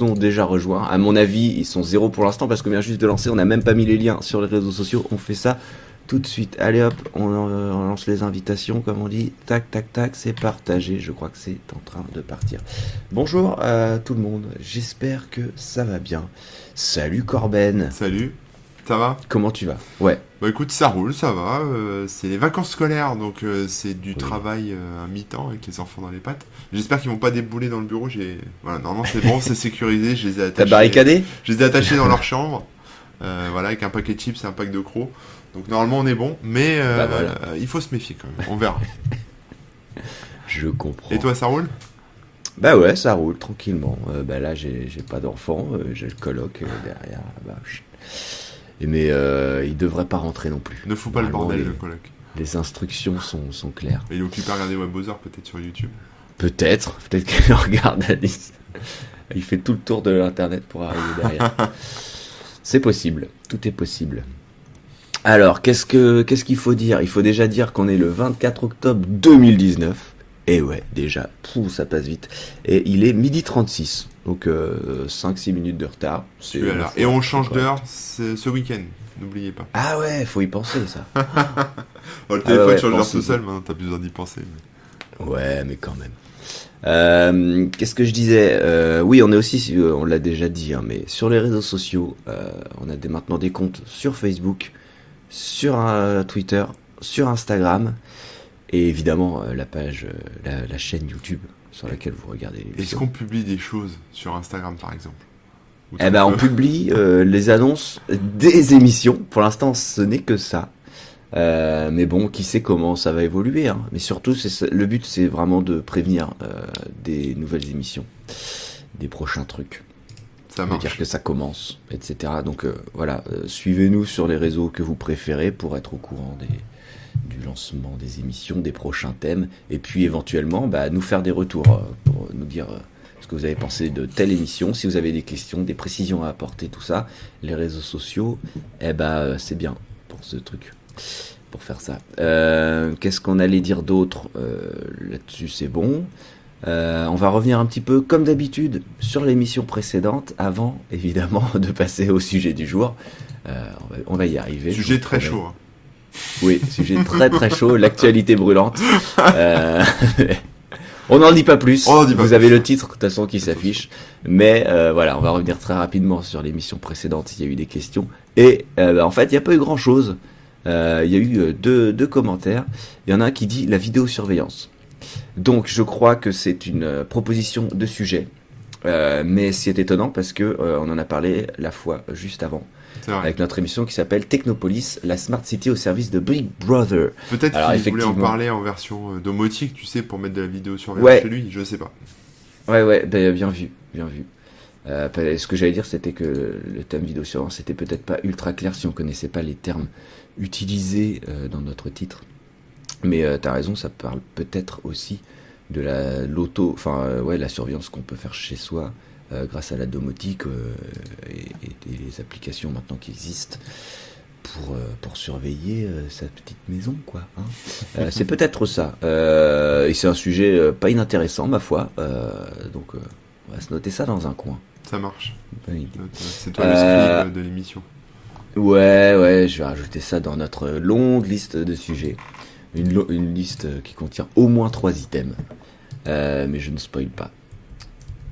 ont déjà rejoint. À mon avis, ils sont zéro pour l'instant parce qu'on vient juste de lancer. On n'a même pas mis les liens sur les réseaux sociaux. On fait ça tout de suite. Allez hop, on, euh, on lance les invitations, comme on dit. Tac, tac, tac, c'est partagé. Je crois que c'est en train de partir. Bonjour à tout le monde. J'espère que ça va bien. Salut Corben. Salut, ça va Comment tu vas? Ouais. Bah écoute, ça roule, ça va. euh, c'est les vacances scolaires, donc euh, c'est du travail euh, à mi-temps avec les enfants dans les pattes. J'espère qu'ils vont pas débouler dans le bureau. J'ai, voilà, normalement c'est bon, c'est sécurisé. Je les ai T'as barricadé? Je les ai attachés dans leur chambre. voilà, avec un paquet de chips et un pack de crocs. Donc normalement on est bon, mais Bah voilà. il faut se méfier quand même. On verra. Je comprends. Et toi, ça roule? Bah ouais, ça roule tranquillement. Bah là, j'ai pas d'enfant, j'ai le coloc derrière. Bah, chut. Et mais euh, il devrait pas rentrer non plus. Ne fous pas le bordel, les- le coloc. Les instructions sont, sont claires. Et il est occupé à regarder Webosor peut-être sur YouTube. Peut-être, peut-être qu'il regarde Alice. Il fait tout le tour de l'internet pour arriver derrière. C'est possible, tout est possible. Alors, qu'est-ce que qu'est-ce qu'il faut dire? Il faut déjà dire qu'on est le 24 octobre 2019. Et ouais, déjà, pouf, ça passe vite. Et il est midi 36, donc 5-6 minutes de retard. Et on change d'heure ce week-end. N'oubliez pas. Ah ouais, faut y penser ça. Oh, le Ah téléphone ouais, change d'heure tout seul, maintenant t'as plus besoin d'y penser. mais- Ouais, mais quand même. Euh, Qu'est-ce que je disais? Euh, Oui, on est aussi, euh, on l'a déjà dit, hein, mais sur les réseaux sociaux, euh, on a des, maintenant des comptes sur Facebook, sur euh, Twitter, sur Instagram, et évidemment euh, la page, euh, la, la chaîne YouTube sur laquelle vous regardez Est-ce l'émission. qu'on publie des choses sur Instagram par exemple Eh ben, on publie euh, les annonces des émissions. Pour l'instant, ce n'est que ça. Euh, mais bon, qui sait comment ça va évoluer. Hein. Mais surtout, c'est le but, c'est vraiment de prévenir euh, des nouvelles émissions, des prochains trucs. Ça veut marche. dire que ça commence, etc. Donc voilà, suivez-nous sur les réseaux que vous préférez pour être au courant des, du lancement des émissions, des prochains thèmes, et puis éventuellement bah, nous faire des retours euh, pour nous dire euh, ce que vous avez pensé de telle émission, si vous avez des questions, des précisions à apporter, tout ça. Les réseaux sociaux, eh ben euh, c'est bien pour ce truc. Pour faire ça. Euh, Qu'est-ce qu'on allait dire d'autre Euh, Là-dessus, c'est bon. Euh, on va revenir un petit peu, comme d'habitude, sur l'émission précédente, avant, évidemment, de passer au sujet du jour. Euh, on, va, on va y arriver. je Sujet très chaud. hein. Oui, sujet très très chaud, l'actualité brûlante. Euh, on n'en dit pas plus. On n'en dit pas Vous plus. avez le titre, de toute façon, qui s'affiche. Mais euh, voilà, on va revenir très rapidement sur l'émission précédente. Il y a eu des questions. Et euh, en fait, il n'y a pas eu grand-chose. Il y a eu deux, deux commentaires. Il y en a un qui dit la vidéosurveillance. Donc, je crois que c'est une proposition de sujet. Mais c'est étonnant parce que on en a parlé la fois juste avant. Avec notre émission qui s'appelle Technopolis, la Smart City au service de Big Brother. Peut-être qu'il voulait en parler en version euh, domotique, tu sais, pour mettre de la vidéo sur Ouais. chez lui, je sais pas. Ouais, ouais, ben, bien vu, bien vu. Euh, pa- ce que j'allais dire, c'était que le thème vidéo surveillance c'était peut-être pas ultra clair si on connaissait pas les termes utilisés euh, dans notre titre. Mais euh, t'as raison, ça parle peut-être aussi de la l'auto, enfin ouais, la surveillance qu'on peut faire chez soi euh, grâce à la domotique euh, et, les applications maintenant qui existent pour euh, pour surveiller euh, sa petite maison, quoi. hein. Euh, c'est peut-être ça. Euh, et c'est un sujet euh, pas inintéressant, ma foi. Euh, donc, euh, on va se noter ça dans un coin. Ça marche. C'est toi Euh, le scribe de l'émission. Ouais, ouais, je vais rajouter ça dans notre longue liste de sujets. Une, une liste qui contient au moins trois items. Euh, mais je ne spoil pas.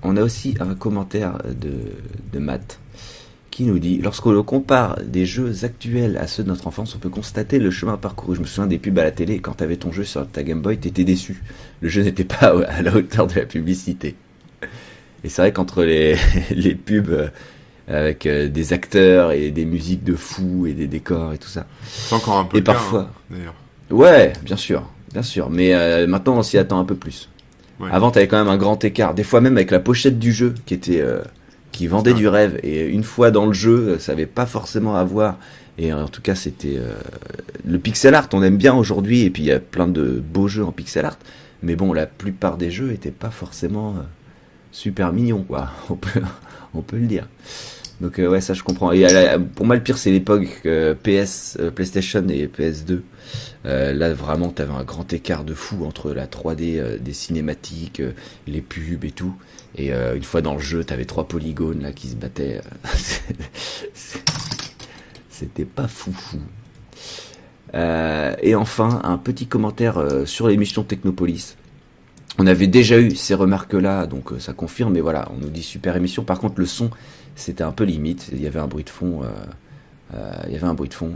On a aussi un commentaire de, de Matt qui nous dit Lorsque l'on compare des jeux actuels à ceux de notre enfance, on peut constater le chemin parcouru. Je me souviens des pubs à la télé, quand t'avais ton jeu sur ta Game Boy, t'étais déçu. Le jeu n'était pas à la hauteur de la publicité. Et c'est vrai qu'entre les, les pubs euh, avec euh, des acteurs et des musiques de fous et des décors et tout ça. C'est encore un peu Et le cas, parfois. hein, d'ailleurs. Ouais, bien sûr, bien sûr. Mais euh, maintenant, on s'y attend un peu plus. Ouais. Avant, t'avais quand même un grand écart. Des fois, même avec la pochette du jeu qui était, euh, qui vendait C'est du rêve. Et une fois dans le jeu, ça avait pas forcément à voir. Et en tout cas, c'était euh, le pixel art. On aime bien aujourd'hui. Et puis, il y a plein de beaux jeux en pixel art. Mais bon, la plupart des jeux étaient pas forcément euh, super mignons, quoi. On peut, on peut le dire. Donc ouais, ça je comprends. Et pour moi, le pire, c'est l'époque PS, PlayStation et PS2. Là, vraiment, t'avais un grand écart de fou entre la 3D des cinématiques, les pubs et tout. Et une fois dans le jeu, t'avais trois polygones là qui se battaient. C'était pas foufou. Euh, et enfin, un petit commentaire euh, sur l'émission Technopolis. On avait déjà eu ces remarques-là, donc euh, ça confirme, mais voilà, on nous dit super émission. Par contre, le son, c'était un peu limite. Il y avait un bruit de fond. Il y avait un bruit de fond.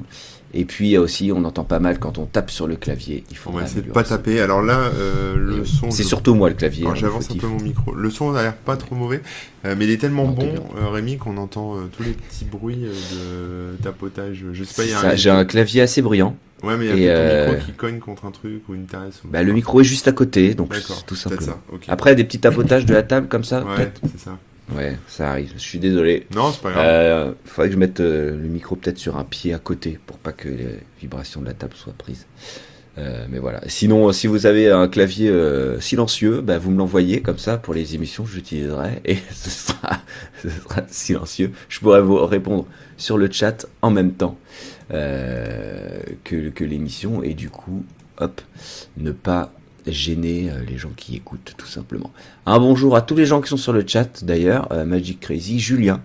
Et puis aussi, on entend pas mal quand on tape sur le clavier. Il faut essayer de pas taper. Alors là, le son. C'est surtout moi le clavier. Hein, j'avance un peu mon micro. Le son n'a l'air pas trop mauvais, mais il est tellement bon, Rémi, qu'on entend tous les petits bruits de tapotage. Je sais pas. J'ai un clavier assez bruyant. Ouais, mais il y a un micro euh, qui cogne contre un truc ou une tasse. Bah, le micro est juste à côté, donc tout simplement. Ça. Après, des petits tapotages de la table comme ça. Ouais, c'est ça. Ouais, ça arrive. Je suis désolé. Non, c'est pas grave. Euh, faudrait que je mette euh, le micro peut-être sur un pied à côté pour pas que les vibrations de la table soient prises. Euh, mais voilà. Sinon, si vous avez un clavier silencieux, bah, vous me l'envoyez comme ça pour les émissions, j'utiliserai et ce sera, ce sera silencieux. Je pourrai vous répondre sur le chat en même temps. Euh, que, que l'émission et du coup, hop, ne pas gêner euh, les gens qui écoutent tout simplement. Un bonjour à tous les gens qui sont sur le chat d'ailleurs, euh, Magic Crazy, Julien,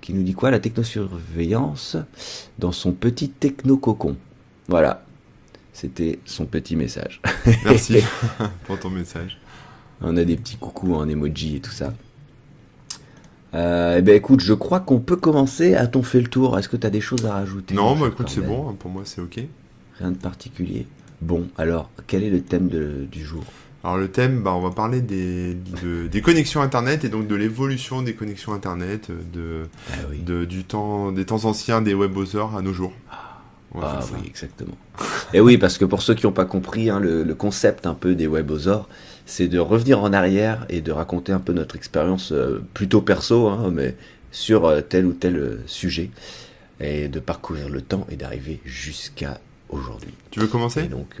qui nous dit quoi La technosurveillance dans son petit techno-cocon. Voilà, c'était son petit message. Merci pour ton message. On a des petits coucous en emoji et tout ça. Euh, eh ben écoute, je crois qu'on peut commencer. A-t-on fait le tour? Est-ce que tu as des choses à rajouter? Non, bah écoute, c'est bon. Pour moi, c'est ok. Rien de particulier. Bon, alors, quel est le thème du jour? Alors le thème, bah, on va parler des, des connexions Internet et donc de l'évolution des connexions Internet, de, ah de, du temps, des temps anciens des web browsers à nos jours. Ah, oui, exactement. et oui, parce que pour ceux qui n'ont pas compris, hein, le, le, concept un peu des web browsers, c'est de revenir en arrière et de raconter un peu notre expérience euh, plutôt perso, hein, mais sur euh, tel ou tel euh, sujet, et de parcourir le temps et d'arriver jusqu'à aujourd'hui. Tu veux commencer Donc,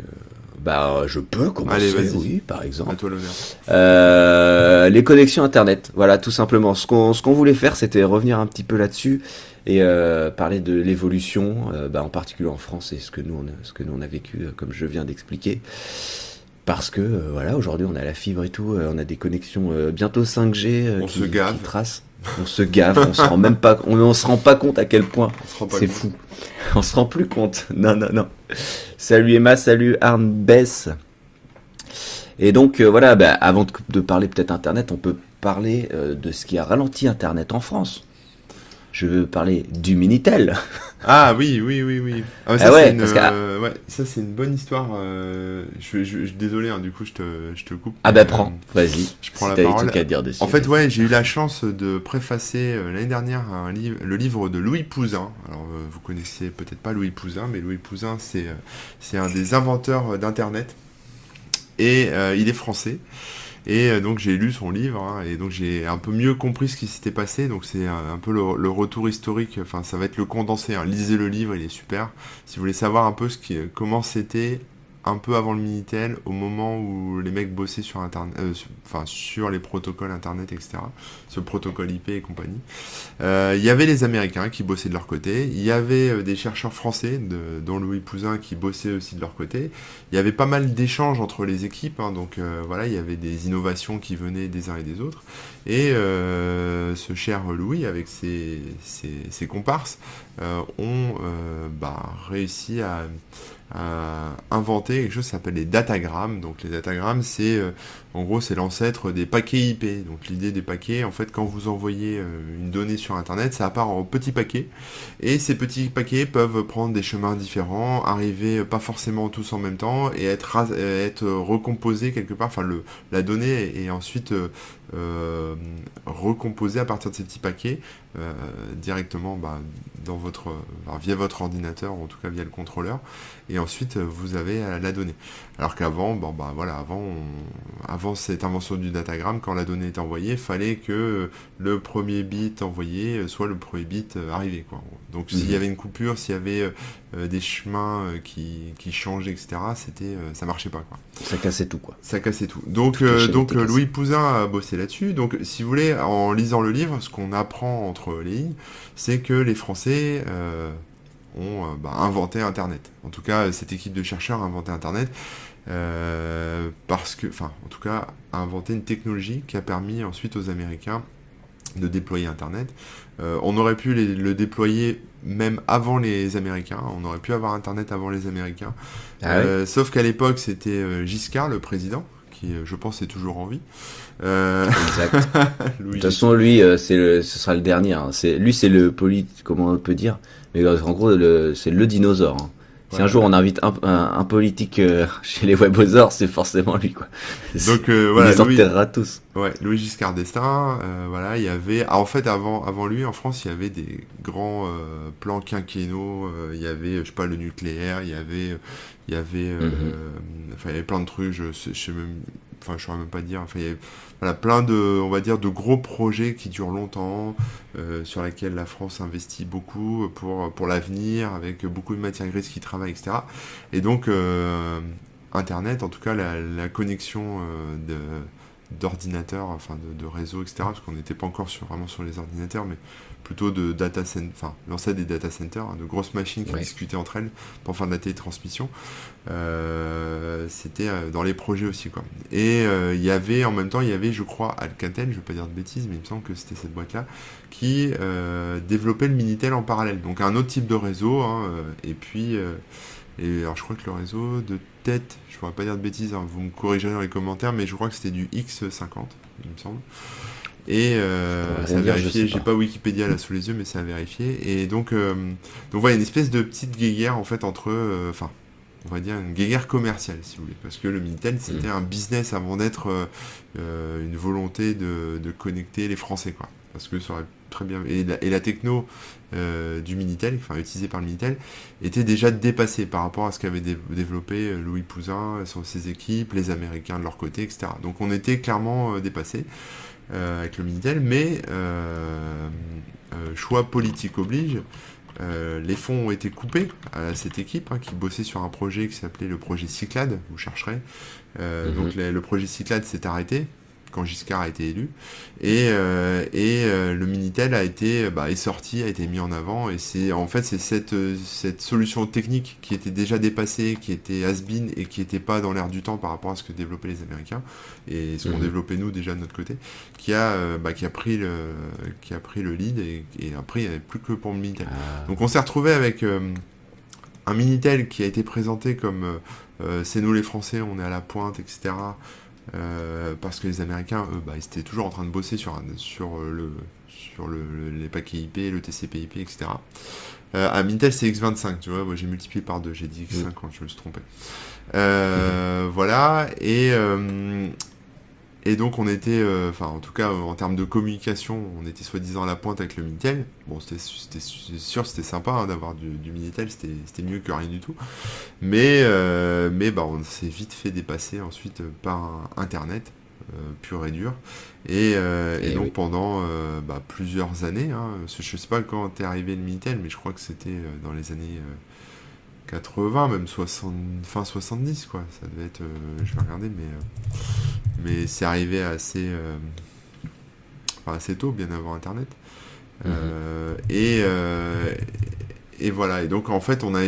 bah, je peux commencer. Allez, oui, par exemple. À toi l'honneur. les connexions Internet, voilà, tout simplement. Ce qu'on ce qu'on voulait faire, c'était revenir un petit peu là-dessus et parler de l'évolution, bah, en particulier en France et ce que nous on a, ce que nous on a vécu, comme je viens d'expliquer parce que euh, voilà aujourd'hui on a la fibre et tout, euh, on a des connexions euh, bientôt 5G on qui, se gave. tracent. On se gave, on se rend même pas, on, se rend pas compte à quel point c'est fou. On se rend plus compte. Non non non. Salut Emma, salut Arne Bess. Et donc voilà, bah, avant de, parler peut-être Internet, on peut parler de ce qui a ralenti Internet en France je veux parler du Minitel. Ah oui, oui, oui, oui. Ah, ça, ah ouais, une, euh, ouais, ça c'est une bonne histoire. Euh, je, je, je, désolé, hein, du coup je te, je te coupe. Ah bah prends, vas-y. Je prends la parole. À dire dessus, en fait, ouais, j'ai eu la chance de préfacer euh, l'année dernière un livre, le livre de Louis Pouzin. Alors vous connaissez peut-être pas Louis Pouzin, mais Louis Pouzin c'est c'est un des inventeurs d'Internet et il est français. Et euh, donc j'ai lu son livre hein, et donc j'ai un peu mieux compris ce qui s'était passé. Donc c'est un, peu le, retour historique. Enfin, ça va être le condensé. Hein. Lisez le livre, il est super. Si vous voulez savoir un peu ce qui, comment c'était un peu avant le Minitel, au moment où les mecs bossaient sur Internet, euh, enfin sur les protocoles Internet, etc., le protocole IP et compagnie. Euh, il y avait les Américains qui bossaient de leur côté, il y avait euh, des chercheurs français, dont Louis Pouzin, qui bossaient aussi de leur côté. Il y avait pas mal d'échanges entre les équipes, hein, donc voilà, il y avait des innovations qui venaient des uns et des autres. Et ce cher Louis, avec ses, ses, comparses, ont bah, réussi à inventé quelque chose qui s'appelle les datagrammes. Donc les datagrammes, c'est euh, en gros c'est l'ancêtre des paquets IP. Donc l'idée des paquets, en fait, quand vous envoyez euh, une donnée sur Internet, ça part en petits paquets. Et ces petits paquets peuvent prendre des chemins différents, arriver pas forcément tous en même temps et être, être recomposés quelque part. Enfin, le, la donnée est ensuite euh, recomposée à partir de ces petits paquets directement bah, dans votre, via votre ordinateur, en tout cas via le contrôleur et ensuite vous avez la donnée. Alors qu'avant, bon bah voilà, avant, avant cette invention du datagramme, quand la donnée est envoyée, il fallait que le premier bit envoyé soit le premier bit arrivé quoi. Donc s'il y mhm. avait une coupure, s'il y avait euh, des chemins euh, qui, qui changeaient, etc., c'était, euh, ça marchait pas quoi. Ça cassait tout quoi. Ça cassait tout. Donc donc Louis Pouzin a bossé là-dessus. Donc si vous voulez, en, en lisant le livre, ce qu'on apprend entre les lignes, c'est que les Français ont bah, inventé Internet. En tout cas, cette équipe de chercheurs a inventé Internet. parce que, enfin, en tout cas, a inventé une technologie qui a permis ensuite aux Américains de déployer Internet. Euh, on aurait pu le déployer même avant les Américains. On aurait pu avoir Internet avant les Américains. Ah euh, sauf qu'à l'époque, c'était euh, Giscard, le président, qui, je pense, est toujours en vie. Exact. de toute façon, lui, c'est ce sera le dernier. Hein. C'est lui, c'est le politique, comment on peut dire? Mais en gros, c'est le dinosaure. Hein. Si un jour on invite un, un, politique euh, chez les Webosaures, c'est forcément lui quoi. Donc euh, voilà, les enterrera tous. Ouais, Louis Giscard d'Estaing, euh, voilà, il y avait ah, en fait avant avant lui en France, il y avait des grands plans quinquennaux, il y avait je sais pas le nucléaire, il y avait il y avait mhm. enfin il y avait plein de trucs, je je sais même enfin je saurais même pas dire, enfin il y voilà, plein de, on va dire, de gros projets qui durent longtemps, euh, sur lesquels la France investit beaucoup pour, l'avenir, avec beaucoup de matières grises qui travaillent, etc. Et donc, euh, Internet, en tout cas, la, la connexion euh, de d'ordinateurs, enfin de, de réseaux, etc. Parce qu'on n'était pas encore sur, vraiment sur les ordinateurs, mais plutôt de data center, enfin l'ancêtre des data centers, hein, de grosses machines qui discutaient entre elles pour faire de la télétransmission. Euh, c'était euh, dans les projets aussi quoi. Et euh, il y avait en même temps, il y avait, je crois, Alcatel, je vais pas dire de bêtises, mais il me semble que c'était cette boîte-là qui développait le Minitel en parallèle. Donc un autre type de réseau. Hein, et puis, et alors je crois que le réseau de tête, je pourrais pas dire de bêtises, hein, vous me corrigerez dans les commentaires, mais je crois que c'était du X50, il me semble. Et euh, ça a vérifié, j'ai pas. Wikipédia là sous les yeux, mais ça a vérifié. Et donc, euh, donc voilà, une espèce de petite guéguerre en fait entre, euh, enfin, on va dire une guéguerre commerciale si vous voulez, parce que le Minitel c'était mm. un business avant d'être une volonté de, de, connecter les Français quoi, parce que ça aurait très bien et la, et la techno du Minitel, enfin utilisée par le Minitel, était déjà dépassée par rapport à ce qu'avait développé Louis Pouzin, ses équipes, les Américains de leur côté, etc. Donc on était clairement dépassé. Euh, avec le Minitel, mais euh, euh, choix politique oblige. les fonds ont été coupés à cette équipe hein, qui bossait sur un projet qui s'appelait le projet Cyclade, vous chercherez. Mhm. Donc le projet Cyclade s'est arrêté quand Giscard a été élu. Et, euh, et euh, le Minitel a été bah, est sorti, a été mis en avant. Et c'est en fait c'est cette, cette solution technique qui était déjà dépassée, qui était has-been et qui n'était pas dans l'air du temps par rapport à ce que développaient les Américains et ce qu'on mhm. développait nous déjà de notre côté, qui a, euh, bah, qui a, pris, le, qui a pris le lead. Et, après, il n'y avait plus que pour le Minitel. Ah. Donc on s'est retrouvé avec un Minitel qui a été présenté comme c'est nous les Français, on est à la pointe, etc. Euh, parce que les Américains, eux, bah, ils étaient toujours en train de bosser sur, sur, euh, le, sur le, les paquets IP, le TCP/IP, etc. Euh, à Mintel, c'est X25, tu vois, moi j'ai multiplié par deux, j'ai dit X5 quand je me suis trompé. Euh, Voilà, et, et donc on était, euh, enfin en tout cas en termes de communication, on était soi-disant à la pointe avec le Minitel. Bon, c'était sûr, c'était sympa hein, d'avoir du, Minitel, c'était mieux que rien du tout. Mais, euh, mais bah, on s'est vite fait dépasser ensuite par Internet, euh, pur et dur. Et, eh donc pendant bah, plusieurs années, hein, je sais pas quand est arrivé le Minitel, mais je crois que c'était dans les années 80, même 60, fin 70, quoi. Ça devait être, je vais regarder, mais mais c'est arrivé assez, euh, assez tôt, bien avant Internet. Mhm. Euh, et, euh, et voilà. Et donc, en fait, on a,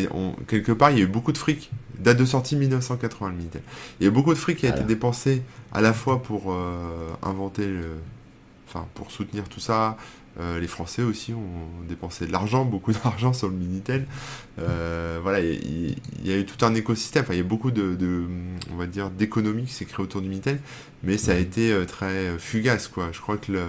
quelque part, il y a eu beaucoup de fric. Date de sortie 1980, le Minitel. Il y a eu beaucoup de fric qui a été dépensé à la fois pour inventer le. Enfin, pour soutenir tout ça, les Français aussi ont dépensé de l'argent, beaucoup d'argent sur le Minitel. voilà, il y, a eu tout un écosystème. Enfin, il y a beaucoup de, de on va dire, d'économie qui s'est créée autour du Minitel mais ça a été euh, très euh, fugace quoi. Je crois que le,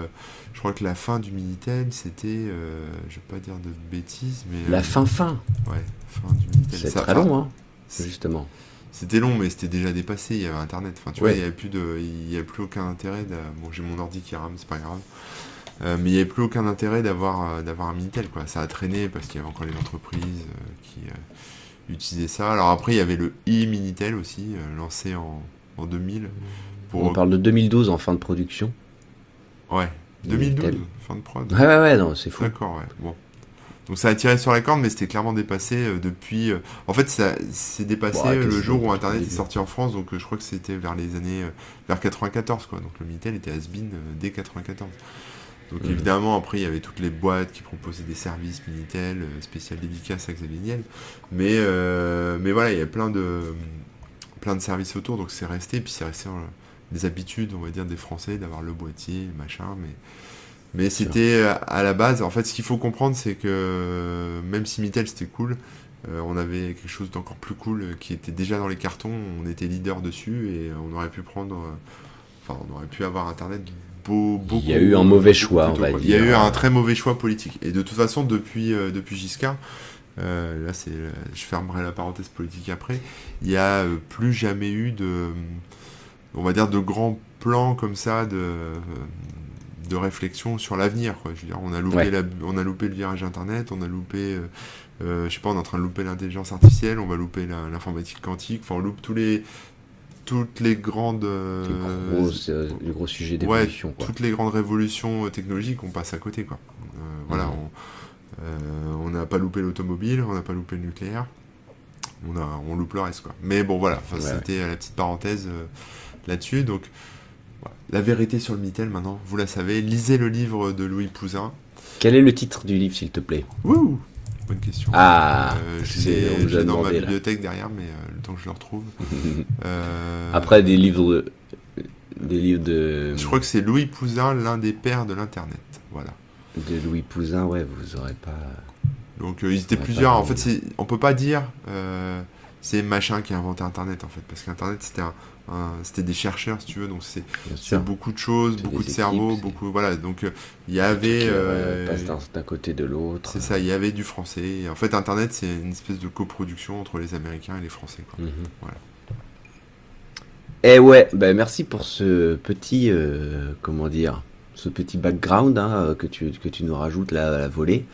je crois que la fin du Minitel c'était, euh, je vais pas dire de bêtises, mais la fin fin. Ouais, fin du Minitel. C'est très long hein, justement. C'était long, mais c'était déjà dépassé. Il y avait Internet. Enfin, tu vois, il n'y avait plus de, il y avait plus aucun intérêt. De... Bon, j'ai mon ordi qui rame, c'est pas grave. Mais il n'y avait plus aucun intérêt d'avoir d'avoir un Minitel quoi. Ça a traîné parce qu'il y avait encore les entreprises qui utilisaient ça. Alors après, il y avait le e-Minitel aussi, lancé en, en 2000. On parle de 2012 en fin de production. Ouais, 2012, fin de prod. Ouais, ouais, ouais, non, c'est fou. D'accord, ouais. Bon. Donc ça a tiré sur la corde, mais c'était clairement dépassé euh, depuis. Euh, en fait, ça s'est dépassé euh, le jour où Internet est sorti en France, donc je crois que c'était vers les années vers 94, quoi. Donc le Minitel était has-been dès 94. Donc Mhm. évidemment, après, il y avait toutes les boîtes qui proposaient des services Minitel, spécial dédicace à Xavier Niel. Mais, euh, mais voilà, il y a plein de, plein de services autour, donc c'est resté. Puis c'est resté euh, des habitudes, on va dire, des Français d'avoir le boîtier, machin. Mais, mais c'était euh, à la base, en fait, ce qu'il faut comprendre, c'est que euh, même si Minitel c'était cool, euh, on avait quelque chose d'encore plus cool qui était déjà dans les cartons, on était leader dessus et on aurait pu prendre, euh, enfin on aurait pu avoir Internet beau, beaucoup. Il y a eu un mauvais choix, on va quoi. Il y a dire. eu un très mauvais choix politique. Et de toute façon, depuis, euh, depuis Giscard, euh, là c'est, je fermerai la parenthèse politique après, il y a euh, plus jamais eu de, on va dire, de grands plans comme ça de, euh, de réflexion sur l'avenir. Quoi. Je veux dire, on a loupé, Ouais. la- on a loupé le virage Internet, on a loupé, euh, euh, je sais pas, on est en train de louper l'intelligence artificielle, on va louper la- l'informatique quantique, enfin on loupe tous les, toutes les grandes, euh, Les gros, euh, les gros sujets ouais, d'évolution, quoi. toutes les grandes révolutions euh, technologiques, on passe à côté, quoi. Voilà, on n'a pas loupé l'automobile, on n'a pas loupé le nucléaire, on a, on loupe le reste, quoi. Mais bon, voilà, Ouais, c'était la petite parenthèse là-dessus, donc. La vérité sur le Minitel, maintenant, vous la savez. Lisez le livre de Louis Pouzin. Quel est le titre du livre, s'il te plaît? Wouh Bonne question. Ah, Euh, l'ai dans ma là. bibliothèque derrière, mais euh, le temps que je le retrouve. Euh, Après, des livres de... Des livres de... Je crois que c'est Louis Pouzin, l'un des pères de l'Internet. Voilà. de Louis Pouzin, ouais, vous aurez pas... Donc euh, ils étaient plusieurs. pas En fait, on peut pas dire c'est machin qui a inventé Internet en fait, parce qu'Internet c'était un, un- c'était des chercheurs si tu veux, donc c'est, c'est beaucoup de choses, C'est beaucoup de cerveaux, beaucoup voilà. Donc euh, il y avait, euh, euh, passe d'un- d'un côté de l'autre. c'est ça, il y avait du français. Et en fait, Internet c'est une espèce de coproduction entre les Américains et les Français. Quoi. Mhm. Voilà. Eh ouais, ben merci pour ce petit, euh, comment dire, ce petit background hein, que tu que tu nous rajoutes là à la volée.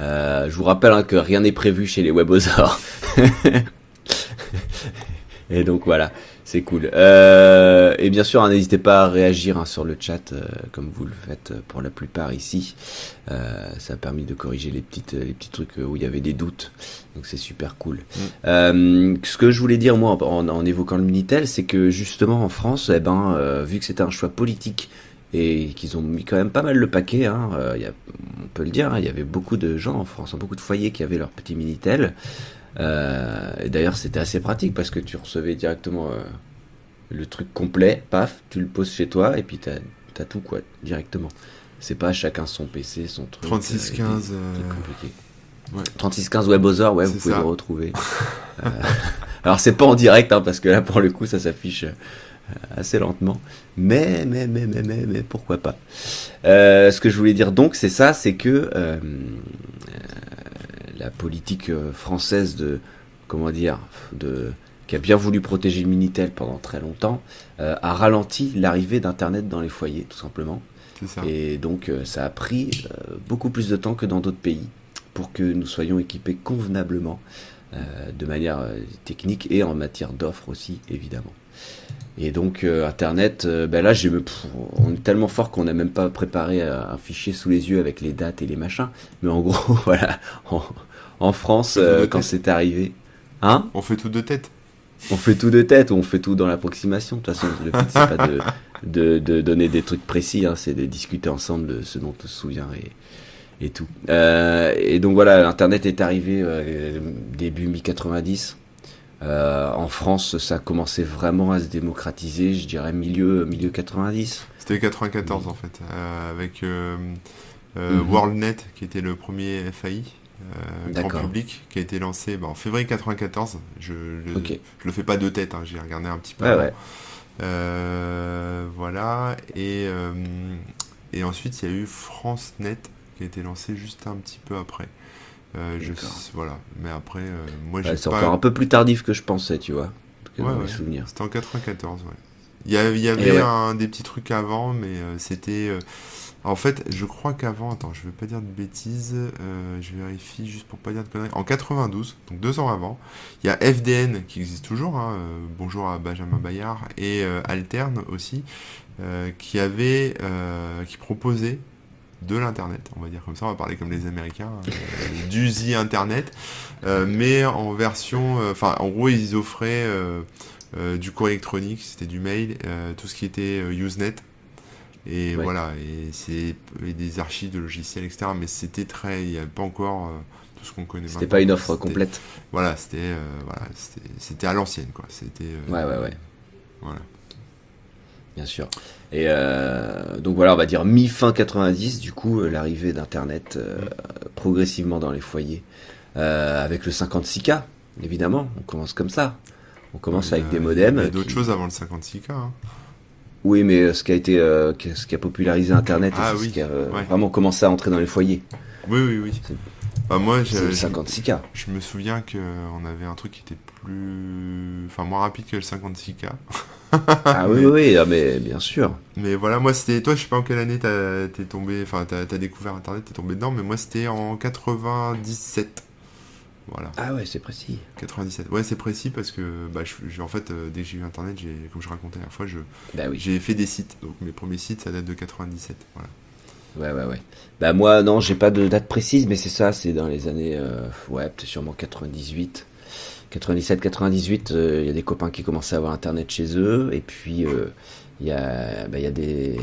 Euh, je vous rappelle hein, que rien n'est prévu chez les Webosaures. et donc voilà, c'est cool. Euh, et bien sûr, hein, n'hésitez pas à réagir hein, sur le chat euh, comme vous le faites euh, pour la plupart ici. Euh, ça a permis de corriger les petites les petits trucs où il y avait des doutes. Donc c'est super cool. Euh, ce que je voulais dire moi en, en évoquant le Minitel, c'est que justement en France, eh ben, vu que c'était un choix politique et qu'ils ont mis quand même pas mal le paquet, hein, euh, il y a, on peut le dire, hein, il y avait beaucoup de gens en France, beaucoup de foyers qui avaient leur petit Minitel. Euh, et d'ailleurs c'était assez pratique parce que tu recevais directement euh, le truc complet, paf, tu le poses chez toi et puis t'as as tout quoi directement. C'est pas chacun son PC, son truc. 36 euh, 15. des euh, trucs compliqués. ouais. 3615 WebOzor, ouais, vous C'est pouvez ça. le retrouver. Alors c'est pas en direct, hein, parce que là pour le coup ça s'affiche assez lentement. Mais, mais, mais, mais, mais, mais pourquoi pas. Euh, ce que je voulais dire donc, c'est ça, c'est que euh, la politique euh, française de, comment dire, de qui a bien voulu protéger le Minitel pendant très longtemps, euh, a ralenti l'arrivée d'Internet dans les foyers, tout simplement. Ça. Et donc euh, ça a pris euh, beaucoup plus de temps que dans d'autres pays pour que nous soyons équipés convenablement de manière technique et en matière d'offres aussi, évidemment. Et donc Internet, ben là j'ai on est tellement fort qu'on n'a même pas préparé un fichier sous les yeux avec les dates et les machins. Mais en gros, voilà, en, en France, euh, quand c'est arrivé, hein? On fait tout de tête. on fait tout de tête ou on fait tout dans l'approximation. De toute façon, le but, c'est pas de, de, de donner des trucs précis, hein, c'est de discuter ensemble de ce dont on se souvient et, et tout. Euh, et donc voilà, Internet est arrivé euh, début mi-90. Euh, en France, ça a commencé vraiment à se démocratiser, je dirais milieu, milieu 90. C'était 94 en fait, avec Mhm. WorldNet qui était le premier FAI euh, grand public qui a été lancé bah, en février 94. Je, je, Ok. je le fais pas de tête, hein, j'ai regardé un petit peu. Ouais. Euh, voilà et euh, et ensuite il y a eu FranceNet qui a été lancé juste un petit peu après. Euh, je voilà, mais après moi c'est pas. encore un peu plus tardif que je pensais, tu vois. Ouais, ouais. C'était en 94, ouais. Il y, a- il y avait un, des petits trucs avant, mais c'était. En fait, je crois qu'avant, attends, je vais pas dire de bêtises, euh, je vérifie juste pour pas dire de conneries. En 92, donc deux ans avant, il y a FDN qui existe toujours, hein, euh, bonjour à Benjamin Bayard, et euh, Alterne aussi, euh, qui avait, euh, qui proposait de l'internet, on va dire comme ça, on va parler comme les Américains, euh, du Z Internet, mais en version, enfin, en gros, ils offraient du courrier électronique, c'était du mail, tout ce qui était Usenet, Et Ouais. voilà, et c'est des archives de logiciels, etc. Mais c'était très, il n'y avait pas encore euh, tout ce qu'on connaît C'était pas une offre complète. Voilà, c'était euh, voilà, c'était à l'ancienne, quoi. C'était. euh, Ouais, ouais, ouais. Voilà. Bien sûr. Et euh, donc voilà, on va dire mi-fin 90, du coup, l'arrivée d'Internet progressivement dans les foyers. Avec le 56K, évidemment, on commence comme ça. On commence a- avec des Il y modems. avait d'autres qui- choses avant le 56K. hein. Oui, mais euh, ce qui a été, euh, ce qui a popularisé Internet, et Ah oui, ce qui a euh, ouais. vraiment commencé à entrer dans les foyers. Oui, oui, oui. Bah, moi, C'est le je, 56K. je me souviens qu'on avait un truc qui était plus. Enfin, moins rapide que le 56K. Ah oui, oui, oui, ah, mais bien sûr. Mais voilà, moi, c'était. Toi, je sais pas en quelle année t'es tombé. Enfin, t'as as découvert Internet, t'es tombé dedans. Mais moi, c'était en 97. Voilà, Ah ouais, c'est précis. 97. Ouais, c'est précis parce que, bah, je, en fait, euh, dès que j'ai eu Internet, j'ai, comme je racontais la dernière fois, je, Bah oui. j'ai fait des sites. Donc, mes premiers sites, ça date de 97. Voilà. Ouais, ouais, ouais. Bah moi, non, j'ai pas de date précise, mais c'est ça, c'est dans les années, euh, ouais, peut-être sûrement 98. 97, 98, euh, il y a des copains qui commençaient à avoir Internet chez eux, et puis euh, il y a, bah, il y a des,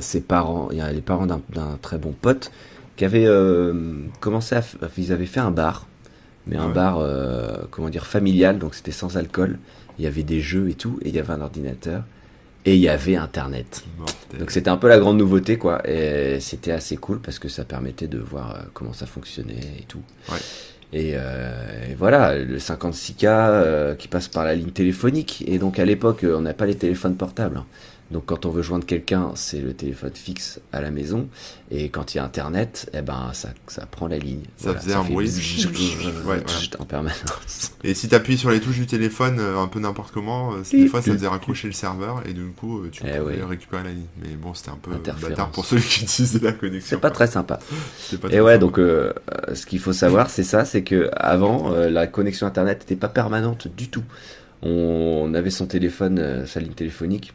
ses parents, il y a les parents d'un très bon pote qui avaient euh, commencé à, ils avaient fait un bar, mais un Ouais. bar, euh, comment dire, familial, donc c'était sans alcool. Il y avait des jeux et tout, et il y avait un ordinateur, et il y avait Internet. Mortel. Donc c'était un peu la grande nouveauté quoi et c'était assez cool parce que ça permettait de voir euh, comment ça fonctionnait et tout. Ouais. Et, euh, et voilà, le 56K euh, qui passe par la ligne téléphonique et donc à l'époque euh, on n'a pas les téléphones portables. Donc quand on veut joindre quelqu'un, c'est le téléphone fixe à la maison et quand il y a internet, eh ben ça ça prend la ligne. Ça faisait un bruit. Ouais, en permanence. Et si t'appuies sur les touches du téléphone euh, un peu n'importe comment, euh, des fois ça faisait raccrocher le serveur et du coup euh, tu Eh pouvais récupérer la ligne. Mais bon, c'était un peu bâtard pour celui qui utilisait la connexion. C'est pas très sympa. Pas Et très ouais, sympa. donc euh, ce qu'il faut savoir, c'est ça, c'est que avant euh, la connexion internet n'était pas permanente du tout. On, avait son téléphone, sa ligne téléphonique,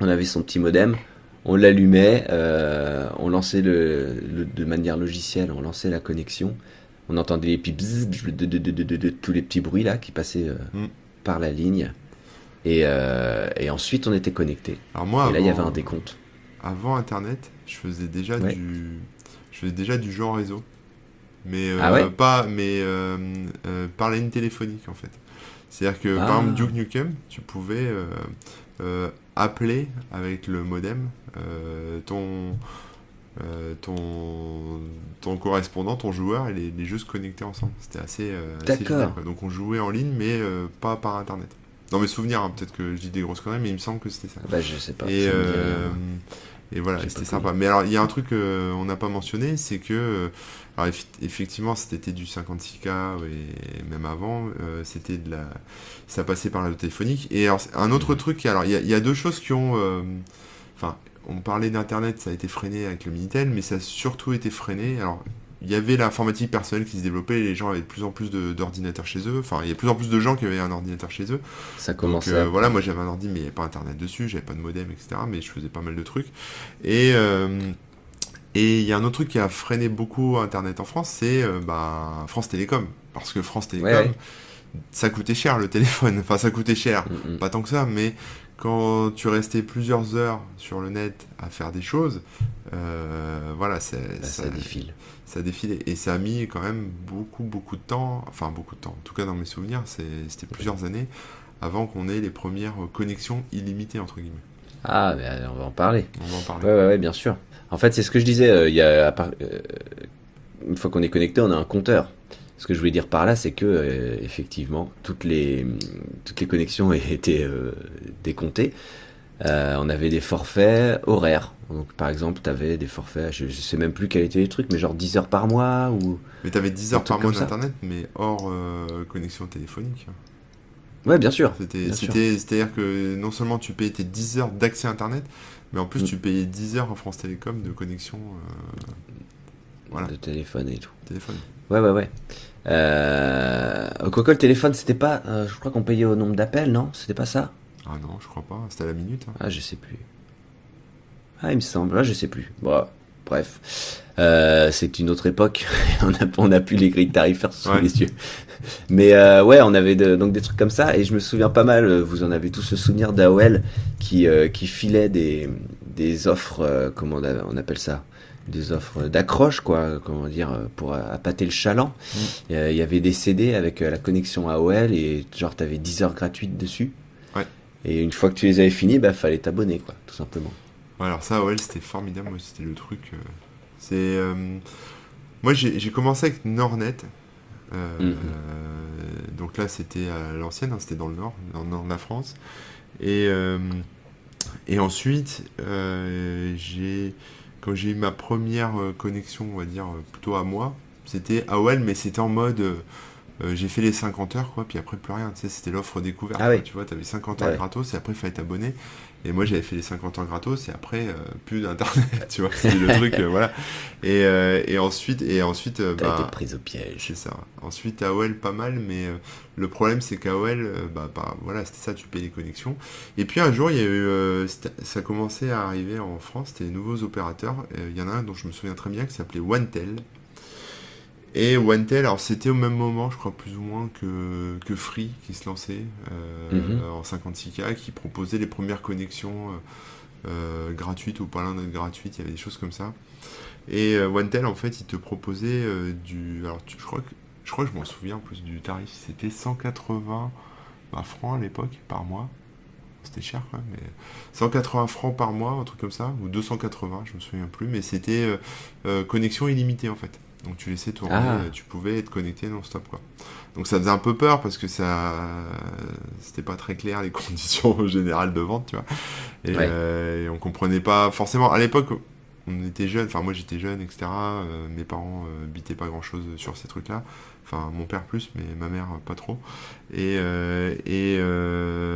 on avait son petit modem, on l'allumait, euh, on lançait le, le- de manière logicielle, on lançait la connexion, on entendait les petits bzzz, de, de, de, de, de- de- tous les petits bruits là qui passaient euh, Mm. par la ligne. Et, euh, et ensuite on était connecté. Alors moi, et là il y avait un décompte. Avant Internet, je faisais déjà Ouais. du, je faisais déjà du réseau, mais Ah ouais pas, mais par la ligne téléphonique en fait. C'est-à-dire que Ah. par exemple Duke Nukem, tu pouvais appeler avec le modem euh, ton euh, ton ton correspondant, ton joueur et les, les jeux se connectaient ensemble. C'était assez, euh, assez génial. Donc on jouait en ligne, mais euh, pas par Internet. Dans mes souvenirs, hein, peut-être que je dis des grosses conneries, mais il me semble que c'était ça. Bah je sais pas. Et, euh, voilà, c'était sympa. Mais alors, il y a un truc qu'on n'a pas mentionné, c'est que, euh, alors, effectivement, c'était du 56K et même avant, euh, c'était de la, ça passait par la téléphonique. Et alors, un Mhm. autre truc, alors, il y a, il y a deux choses qui ont, euh, enfin, on parlait d'internet, ça a été freiné avec le Minitel, mais ça a surtout été freiné. Alors, il y avait l'informatique personnelle qui se développait, les gens avaient de plus en plus d'ordinateurs chez eux. Enfin, il y a de plus en plus de gens qui avaient un ordinateur chez eux. Ça Donc commençait. euh, à- voilà, moi j'avais un ordi, mais il n'y avait pas internet dessus, j'avais pas de modem, etc. Mais je faisais pas mal de trucs. Et euh, et il y a un autre truc qui a freiné beaucoup internet en France, c'est euh, bah, France Télécom. Parce que France Télécom, Ouais, ouais. ça coûtait cher le téléphone. Enfin, ça coûtait cher. Mm, mm. Pas tant que ça, mais quand tu restais plusieurs heures sur le net à faire des choses, euh, voilà, Bah, ça, défile. ça défilait. Et ça a mis quand même beaucoup, beaucoup de temps, enfin beaucoup de temps, en tout cas dans mes souvenirs, c'était plusieurs années avant qu'on ait les premières connexions illimitées, entre guillemets. Ah, mais on va en parler. On va en parler. Ouais, ouais, bien sûr. En fait, c'est ce que je disais. euh, Il y a, part- euh, une fois qu'on est connecté, on a un compteur. Ce que je voulais dire par là, c'est que euh, effectivement, toutes les toutes les connexions étaient euh, décomptées. On avait des forfaits horaires. Donc, par exemple, tu avais des forfaits, je, je sais même plus quels étaient les trucs, mais genre 10 heures par mois ou. Mais t'avais 10 heures par mois d'internet, mais hors connexion téléphonique. Ouais, bien sûr. C'est-à-dire que non seulement tu payais tes 10 heures d'accès internet, mais en plus Mm. tu payais 10 heures en France Télécom de connexion euh, Voilà. De téléphone et tout. téléphone. Ouais, ouais, ouais. Euh, Coco, le téléphone, c'était pas. euh, je crois qu'on payait au nombre d'appels, non? C'était pas ça? Ah non, je crois pas. C'était à la minute. hein. Ah, je sais plus. Ah, il me semble. Ah, je sais plus. Bon, bref. Euh, c'est une autre époque. on a, on a plus les grilles tarifaires sous Ouais. les yeux. Mais euh, ouais, on avait de- donc des trucs comme ça. Et je me souviens pas mal, euh, vous en avez tous le souvenir d'AOL qui, euh, qui filait des, des offres, comment on appelle ça? Des offres d'accroche, quoi, comment dire, pour appâter le chaland. Mm. Il y avait des CD avec la connexion AOL et genre t'avais 10 heures gratuites dessus. Ouais. Et une fois que tu les avais finis, bah fallait t'abonner, quoi, tout simplement. Ouais, alors ça, AOL, c'était formidable, c'était le truc. c'est moi, j'ai commencé avec Nornet. Euh, mhm. donc là, c'était à l'ancienne, hein, c'était dans le nord, dans le nord de la France. Et, euh, et ensuite, euh, j'ai quand j'ai eu ma première connexion, on va dire, plutôt à moi, c'était AOL, mais c'était en mode. j'ai fait les 50 heures, quoi, puis après plus rien. Tu sais, c'était l'offre découverte. Ah Tu vois, tu avais 50 heures gratos et après il fallait t'abonner. Et moi, j'avais fait les 50 ans gratos et après, euh, plus d'internet, tu vois. C'était le truc, euh, voilà. Et, euh, et, ensuite, et ensuite. Bah, été prise au piège. C'est ça. Ensuite, AOL, pas mal, mais le problème, c'est qu'AOL, bah, bah, voilà, c'était ça, tu payes les connexions. Et puis un jour, il y a eu. ça commençait à arriver en France, c'était les nouveaux opérateurs. Il y en a un dont je me souviens très bien qui s'appelait OneTel. Et OneTel, alors c'était au même moment, je crois plus ou moins que, que Free qui se lançait euh, mhm. en 56K, qui proposait les premières connexions euh, euh, gratuites ou pas loin d'être gratuites, il y avait des choses comme ça. Et OneTel, en fait, il te proposait du. Alors, je, crois que, je crois que je m'en souviens en plus du tarif, c'était 180 bah, francs à l'époque par mois. C'était cher même, mais 180 francs par mois, un truc comme ça, ou 280, je me souviens plus, mais c'était connexion illimitée en fait. Donc tu laissais tourner, ah. tu pouvais être connecté non-stop quoi. Donc ça faisait un peu peur parce que ça, c'était pas très clair les conditions générales de vente, tu vois. Et, euh, et on comprenait pas forcément. À l'époque, on était jeunes, enfin moi j'étais jeune, etc. Euh, mes parents euh, bitaient pas grand chose sur ces trucs-là. Enfin mon père plus, mais ma mère pas trop. Et, euh, et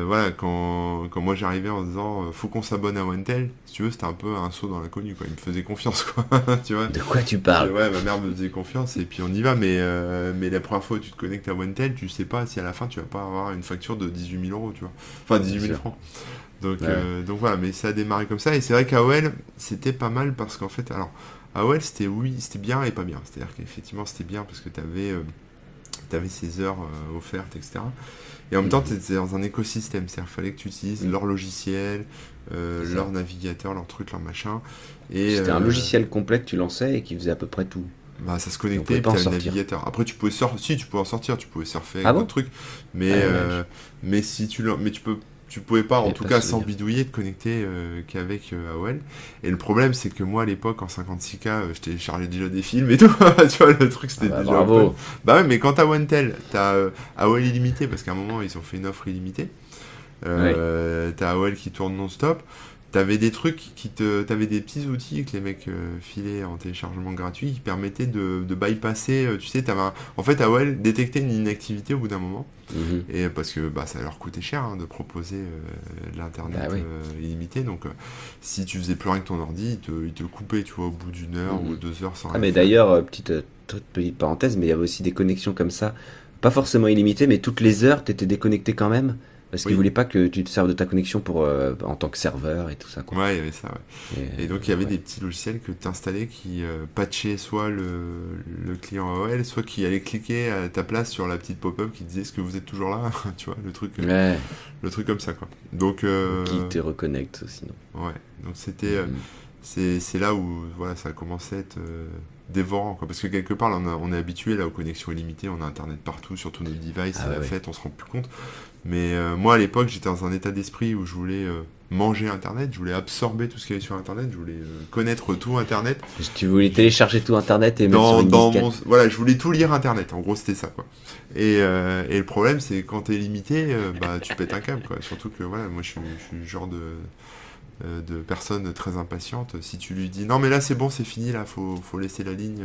voilà, quand, quand moi j'arrivais en disant faut qu'on s'abonne à OneTel, si tu veux, c'était un peu un saut dans l'inconnu, quoi. Il me faisait confiance, quoi. tu vois De quoi tu parles? Ouais, ma mère me faisait confiance et puis on y va. Mais, mais la première fois où tu te connectes à OneTel, tu sais pas si à la fin tu vas pas avoir une facture de 18 000 euros, tu vois. Enfin 18 000 francs. Donc, euh, donc voilà, mais ça a démarré comme ça. Et c'est vrai qu'AOL, c'était pas mal parce qu'en fait, alors, AOL, c'était oui, c'était bien et pas bien. C'est-à-dire qu'effectivement, c'était bien parce que tu avais, euh, avais, ces heures euh, offertes, etc. Et en même temps, tu étais dans un écosystème. C'est-à-dire qu'il fallait que tu utilises leur logiciel, leur navigateur, leur truc, leur machin. C'était un logiciel complet que tu lançais et qui faisait à peu près tout. Bah, ça se connectait, puis le navigateur. Après, tu pouvais sortir, si tu pouvais en sortir, tu pouvais surfer ah d'autres trucs, mais ah, mais si tu mais tu peux tu pouvais pas, en tout cas sans bidouiller, te connecter euh, qu'avec euh, AOL. Et le problème, c'est que moi, à l'époque, en 56K, euh, je téléchargeais déjà des films et tout. tu vois, le truc, c'était ah bah, déjà bravo. un peu... Bah ouais, mais quand t'as OneTel, t'as AOL illimité, parce qu'à un moment, ils ont fait une offre illimitée. T'as AOL qui tourne non-stop. T'avais des trucs qui te, t'avais des petits outils que les mecs euh, filaient en téléchargement gratuit qui permettaient de, de bypasser. Euh, tu sais, t'avais en fait AOL détectait une inactivité au bout d'un moment mhm. et parce que bah ça leur coûtait cher hein, de proposer euh, l'internet bah illimité. Donc si tu faisais plus rien que ton ordi, il te, il te coupait, tu vois, au bout d'une heure mhm. ou deux heures sans. Ah mais d'ailleurs petite petite parenthèse, mais il y avait aussi des connexions comme ça, pas forcément illimitées, mais toutes les heures t'étais déconnecté quand même. Parce qu'ils voulaient pas que tu te serves de ta connexion pour, euh, en tant que serveur et tout ça. Quoi. Ouais, il y avait ça. Et, donc il y avait des petits logiciels que tu installais qui euh, patchaient soit le, le, client AOL, soit qui allait cliquer à ta place sur la petite pop-up qui disait est-ce que vous êtes toujours là? Tu vois, le truc, euh, le truc comme ça. Quoi. Donc, qui te reconnecte sinon. Ouais, donc c'était. Mm. c'est là où voilà, ça a commencé à être dévorant quoi. parce que quelque part on, on, est habitué là aux connexions illimitées on a internet partout sur tous nos devices ah, fait on se rend plus compte mais euh, moi, à l'époque, j'étais dans un état d'esprit où je voulais euh, manger Internet, je voulais absorber tout ce qu'il y avait sur Internet, je voulais euh, connaître tout Internet. Tu voulais télécharger tout Internet et mettre sur une dans mon... Voilà, je voulais tout lire Internet. En gros, c'était ça, quoi. Et, et, le problème, c'est quand t'es limité, bah, tu pètes un câble, quoi. Surtout que, voilà, moi, je suis, je suis le genre de de personne très impatiente. Si tu lui dis non mais là c'est bon, c'est fini, là faut, faut laisser la ligne,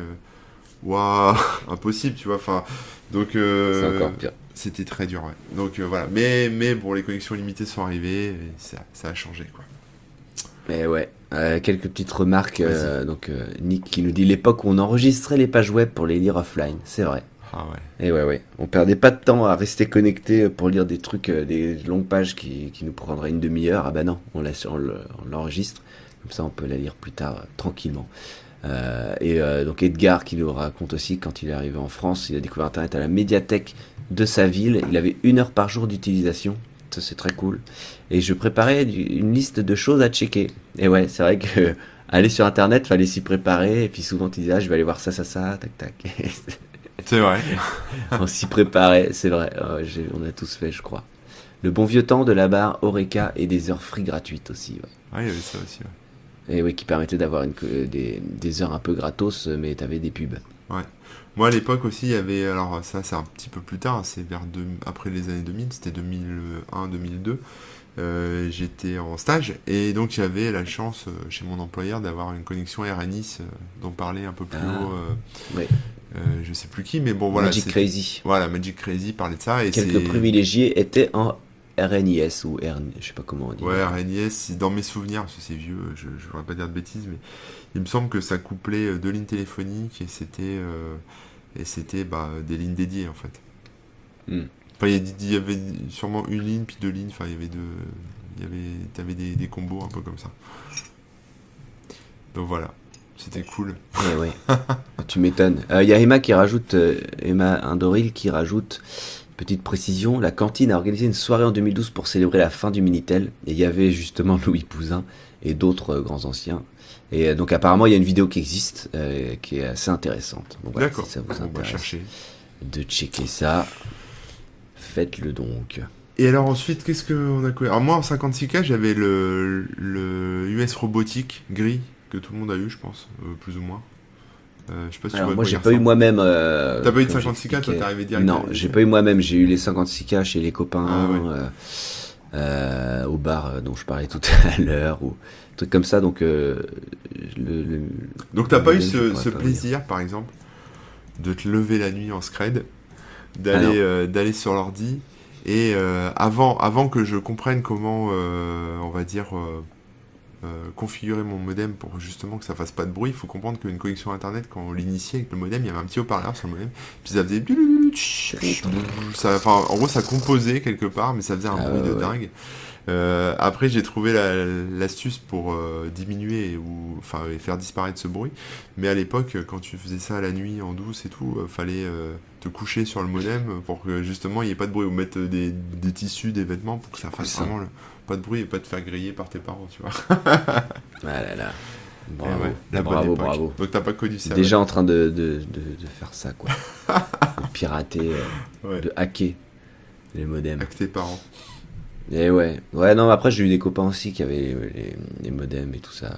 waouh, impossible, tu vois. Enfin, donc. pire. C'était très dur, ouais. Donc euh, voilà. Mais, mais bon, les connexions limitées sont arrivées et ça, ça a changé, quoi. Mais ouais. Euh, quelques petites remarques. Euh, donc Nick qui nous dit l'époque où on enregistrait les pages web pour les lire offline. C'est vrai. Ah ouais. Et ouais, ouais. On perdait pas de temps à rester connecté pour lire des trucs, des longues pages qui, qui nous prendraient une demi-heure. Ah bah non, on l'enregistre. Comme ça, on peut la lire plus tard tranquillement. Et donc Edgar qui nous raconte aussi quand il est arrivé en France, il a découvert Internet à la médiathèque de sa ville. Il avait une heure par jour d'utilisation. Ça, c'est très cool. Et je préparais du- une liste de choses à checker. Et ouais, c'est vrai que aller sur Internet, fallait s'y préparer. Et puis souvent, tu disais, ah, je vais aller voir ça, ça, ça, tac, tac. C'est vrai. on s'y préparait, c'est vrai. J'ai- on a tous fait, je crois. Le bon vieux temps de la barre Oreca et des heures free gratuites aussi. ouais. Ouais, il y avait ça aussi. ouais. Et oui, qui permettait d'avoir co- des, des heures un peu gratos, mais t'avais des pubs. Moi, à l'époque aussi, il y avait. Alors, ça, c'est un petit peu plus tard, c'est vers deux- après les années 2000, c'était 2001-2002. Euh, J'étais en stage et donc j'avais la chance euh, chez mon employeur d'avoir une connexion RNIS euh, dont parlait un peu plus Ah. haut. euh, Ouais. euh, je sais plus qui, mais bon, voilà. Magic Crazy. Voilà, Magic Crazy parlait de ça. Et Quelques privilégiés étaient en RNIS ou RN, je sais pas comment on dit. Ouais, RNIS, dans mes souvenirs, parce que c'est vieux, je ne voudrais pas dire de bêtises, mais il me semble que ça couplait euh, deux lignes téléphoniques et c'était euh, et c'était bah, des lignes dédiées en fait. Hmm. Enfin, il y, avait sûrement une ligne puis deux lignes, enfin il y avait deux. Il y avait, t'avais des, des combos un peu comme ça. Donc voilà, c'était cool. Ouais, ouais. tu m'étonnes. Il y a Emma qui rajoute, euh, Emma Indoril qui rajoute, petite précision, la cantine a organisé une soirée en 2012 pour célébrer la fin du Minitel. Et il y avait justement Louis Pouzin et d'autres euh, grands anciens. Et euh, donc apparemment il y a une vidéo qui existe, euh, qui est assez intéressante. Voilà, D'accord, si ça vous on va intéresse chercher. de checker ça, faites-le donc. Et alors ensuite, qu'est-ce qu'on a Alors moi en 56K, j'avais le, le US robotique gris que tout le monde a eu, je pense, plus ou moins. Euh, je sais pas si Alors moi j'ai pas eu moi-même. euh, T'as pas eu de quand 56K, toi, t'es arrivé direct Non, j'ai pas eu moi-même. J'ai eu les 56K chez les copains, Ah ouais. euh, euh, au bar dont je parlais tout à l'heure, ou trucs comme ça. Donc, le, le- Donc t'as pas eu ce, pourrais ce pas plaisir, par exemple, de te lever la nuit en scred, d'aller Ah d'aller sur l'ordi, et avant, avant que je comprenne comment, on va dire, euh, configurer mon modem pour justement que ça fasse pas de bruit, il faut comprendre qu'une connexion internet, quand on l'initiait avec le modem, il y avait un petit haut-parleur sur le modem, puis ça faisait... Ça, en gros, ça composait quelque part, mais ça faisait un bruit de dingue. Euh, après, j'ai trouvé la- l'astuce pour euh, diminuer ou enfin et faire disparaître ce bruit. Mais à l'époque, quand tu faisais ça la nuit en douce et tout, euh, fallait euh, te coucher sur le modem pour que justement il n'y ait pas de bruit ou mettre des, des tissus, des vêtements pour que ça fasse vraiment le- pas de bruit et pas te faire griller par tes parents, tu vois. Ah là là. Bravo, ouais, la bravo, bravo. Donc t'as pas connu ça. Déjà en train de, de, de, de faire ça, quoi. de pirater. Ouais. de hacker les modems. Avec tes parents. Et ouais, ouais, non, après j'ai eu des copains aussi qui avaient les, les- les modems et tout ça.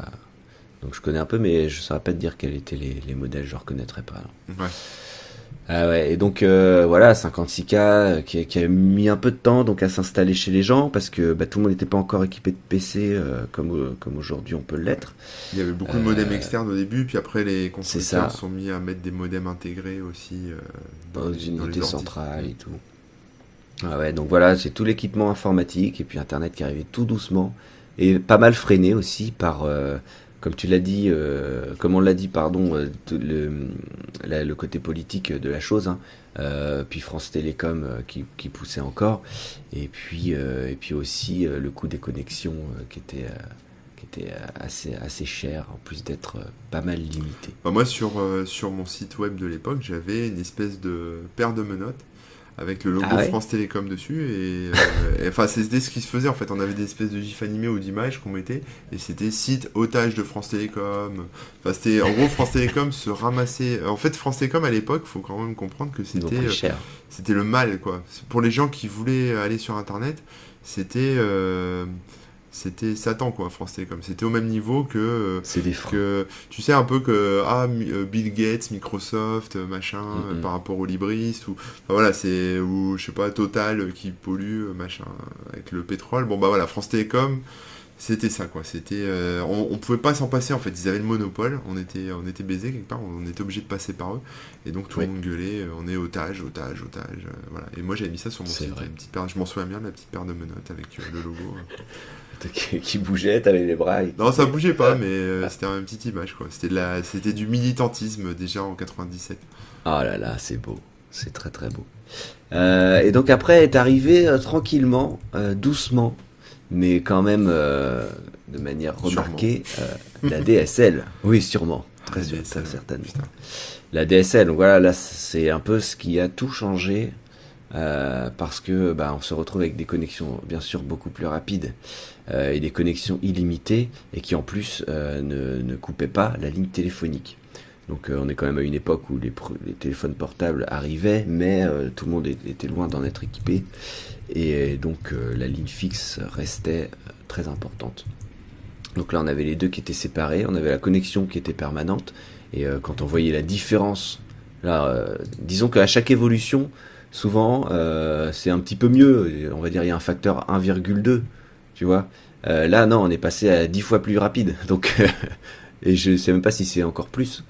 Donc je connais un peu, mais je saurais pas te dire quels étaient les, les modèles, je reconnaîtrais pas. non. Ouais. Ah ouais, et donc euh, voilà, 56K euh, qui, a- qui a mis un peu de temps donc à s'installer chez les gens parce que bah, tout le monde n'était pas encore équipé de PC euh, comme, euh, comme aujourd'hui on peut l'être. Il y avait beaucoup de modems externes au début, puis après les constructeurs ça. sont mis à mettre des modems intégrés aussi dans les- une unité centrale et tout. Ah ouais, donc voilà, c'est tout l'équipement informatique et puis Internet qui arrivait tout doucement et pas mal freiné aussi par, euh, comme tu l'as dit, euh, comme on l'a dit, pardon, euh, le, le côté politique de la chose. hein. Euh, puis France Télécom euh, qui, qui poussait encore et puis et puis aussi le coût des connexions qui était qui était assez assez cher en plus d'être pas mal limité. Bah, moi, sur, sur mon site web de l'époque, j'avais une espèce de paire de menottes avec le logo Ah ouais France Télécom dessus. Et, euh, et, enfin, c'était ce qui se faisait en fait. On avait des espèces de gifs animés ou d'images qu'on mettait. Et c'était site otage de France Télécom. Enfin, c'était en gros France Télécom se ramassait. En fait, France Télécom à l'époque, faut quand même comprendre que c'était euh, c'était le mal quoi. Pour les gens qui voulaient aller sur internet, c'était euh, c'était Satan quoi, France Télécom. C'était au même niveau que euh, C'est des francs. que tu sais un peu que ah euh, Bill Gates, Microsoft, euh, machin euh, par rapport aux libristes ou enfin, voilà, c'est ou je sais pas Total euh, qui pollue euh, machin avec le pétrole. Bon bah voilà, France Télécom c'était ça quoi, c'était euh, on, on pouvait pas s'en passer en fait, ils avaient le monopole, on était on était baisé quelque part, on était obligé de passer par eux et donc tout Oui. le monde gueulait, euh, on est otage, otage, otage, euh, voilà. Et moi j'avais mis ça sur mon site, vrai. une petite paire, je m'en souviens bien de la petite paire de menottes avec euh, le logo. qui, qui bougeait, t'avais les bras. et- Non, ça bougeait pas, mais euh, c'était une petite image, quoi. C'était de la, c'était du militantisme déjà en 97. Oh là là, c'est beau. C'est très très beau. Euh, et donc après est arrivé euh, tranquillement, euh, doucement, mais quand même de manière remarquée, la DSL. Oui, sûrement. Très, DSL, très certainement. Putain. La DSL, donc voilà, là c'est un peu ce qui a tout changé euh, parce que bah, on se retrouve avec des connexions bien sûr beaucoup plus rapides euh, et des connexions illimitées et qui en plus euh, ne, ne coupaient pas la ligne téléphonique. Donc on est quand même à une époque où les, les téléphones portables arrivaient, mais tout le monde était loin d'en être équipé et donc la ligne fixe restait très importante. Donc là on avait les deux qui étaient séparés, on avait la connexion qui était permanente et quand on voyait la différence, là disons qu'à chaque évolution souvent euh, c'est un petit peu mieux. On va dire il y a un facteur 1,2, tu vois. Euh, là non, on est passé à 10 fois plus rapide. Donc et je sais même pas si c'est encore plus.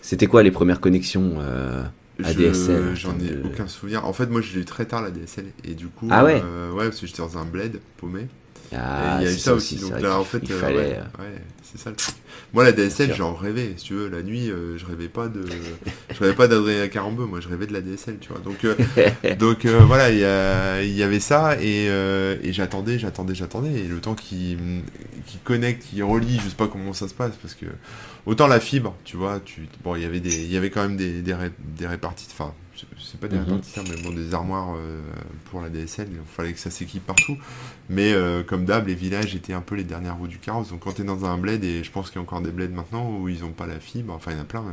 C'était quoi les premières connexions euh, ADSL J'en ai aucun souvenir. En fait, moi, je l'ai eu très tard la DSL et du coup, ah ouais, ouais, parce que j'étais dans un bled paumé. Ah, il y a eu ça aussi. Donc là, en fait, il fallait. Ouais, ouais c'est ça. Le moi, la DSL, j'en rêvais. Si tu veux, la nuit, euh, je rêvais pas de, je rêvais pas d'Adrien Carambeu. Moi, je rêvais de la DSL, tu vois. Donc, euh, donc euh, voilà, il y, avait ça et, et j'attendais, j'attendais, j'attendais. Et le temps qui, qui connecte, qui relie, je sais pas comment ça se passe parce que autant la fibre, tu vois, tu, bon, il y avait des, il y avait quand même des, des, des répartis, enfin c'est pas des mm mais bon, des armoires euh, pour la DSL, il fallait que ça s'équipe partout. Mais euh, comme d'hab, les villages étaient un peu les dernières roues du carrosse. Donc quand tu es dans un bled, et je pense qu'il y a encore des bleds maintenant où ils n'ont pas la fibre, enfin il y en a plein,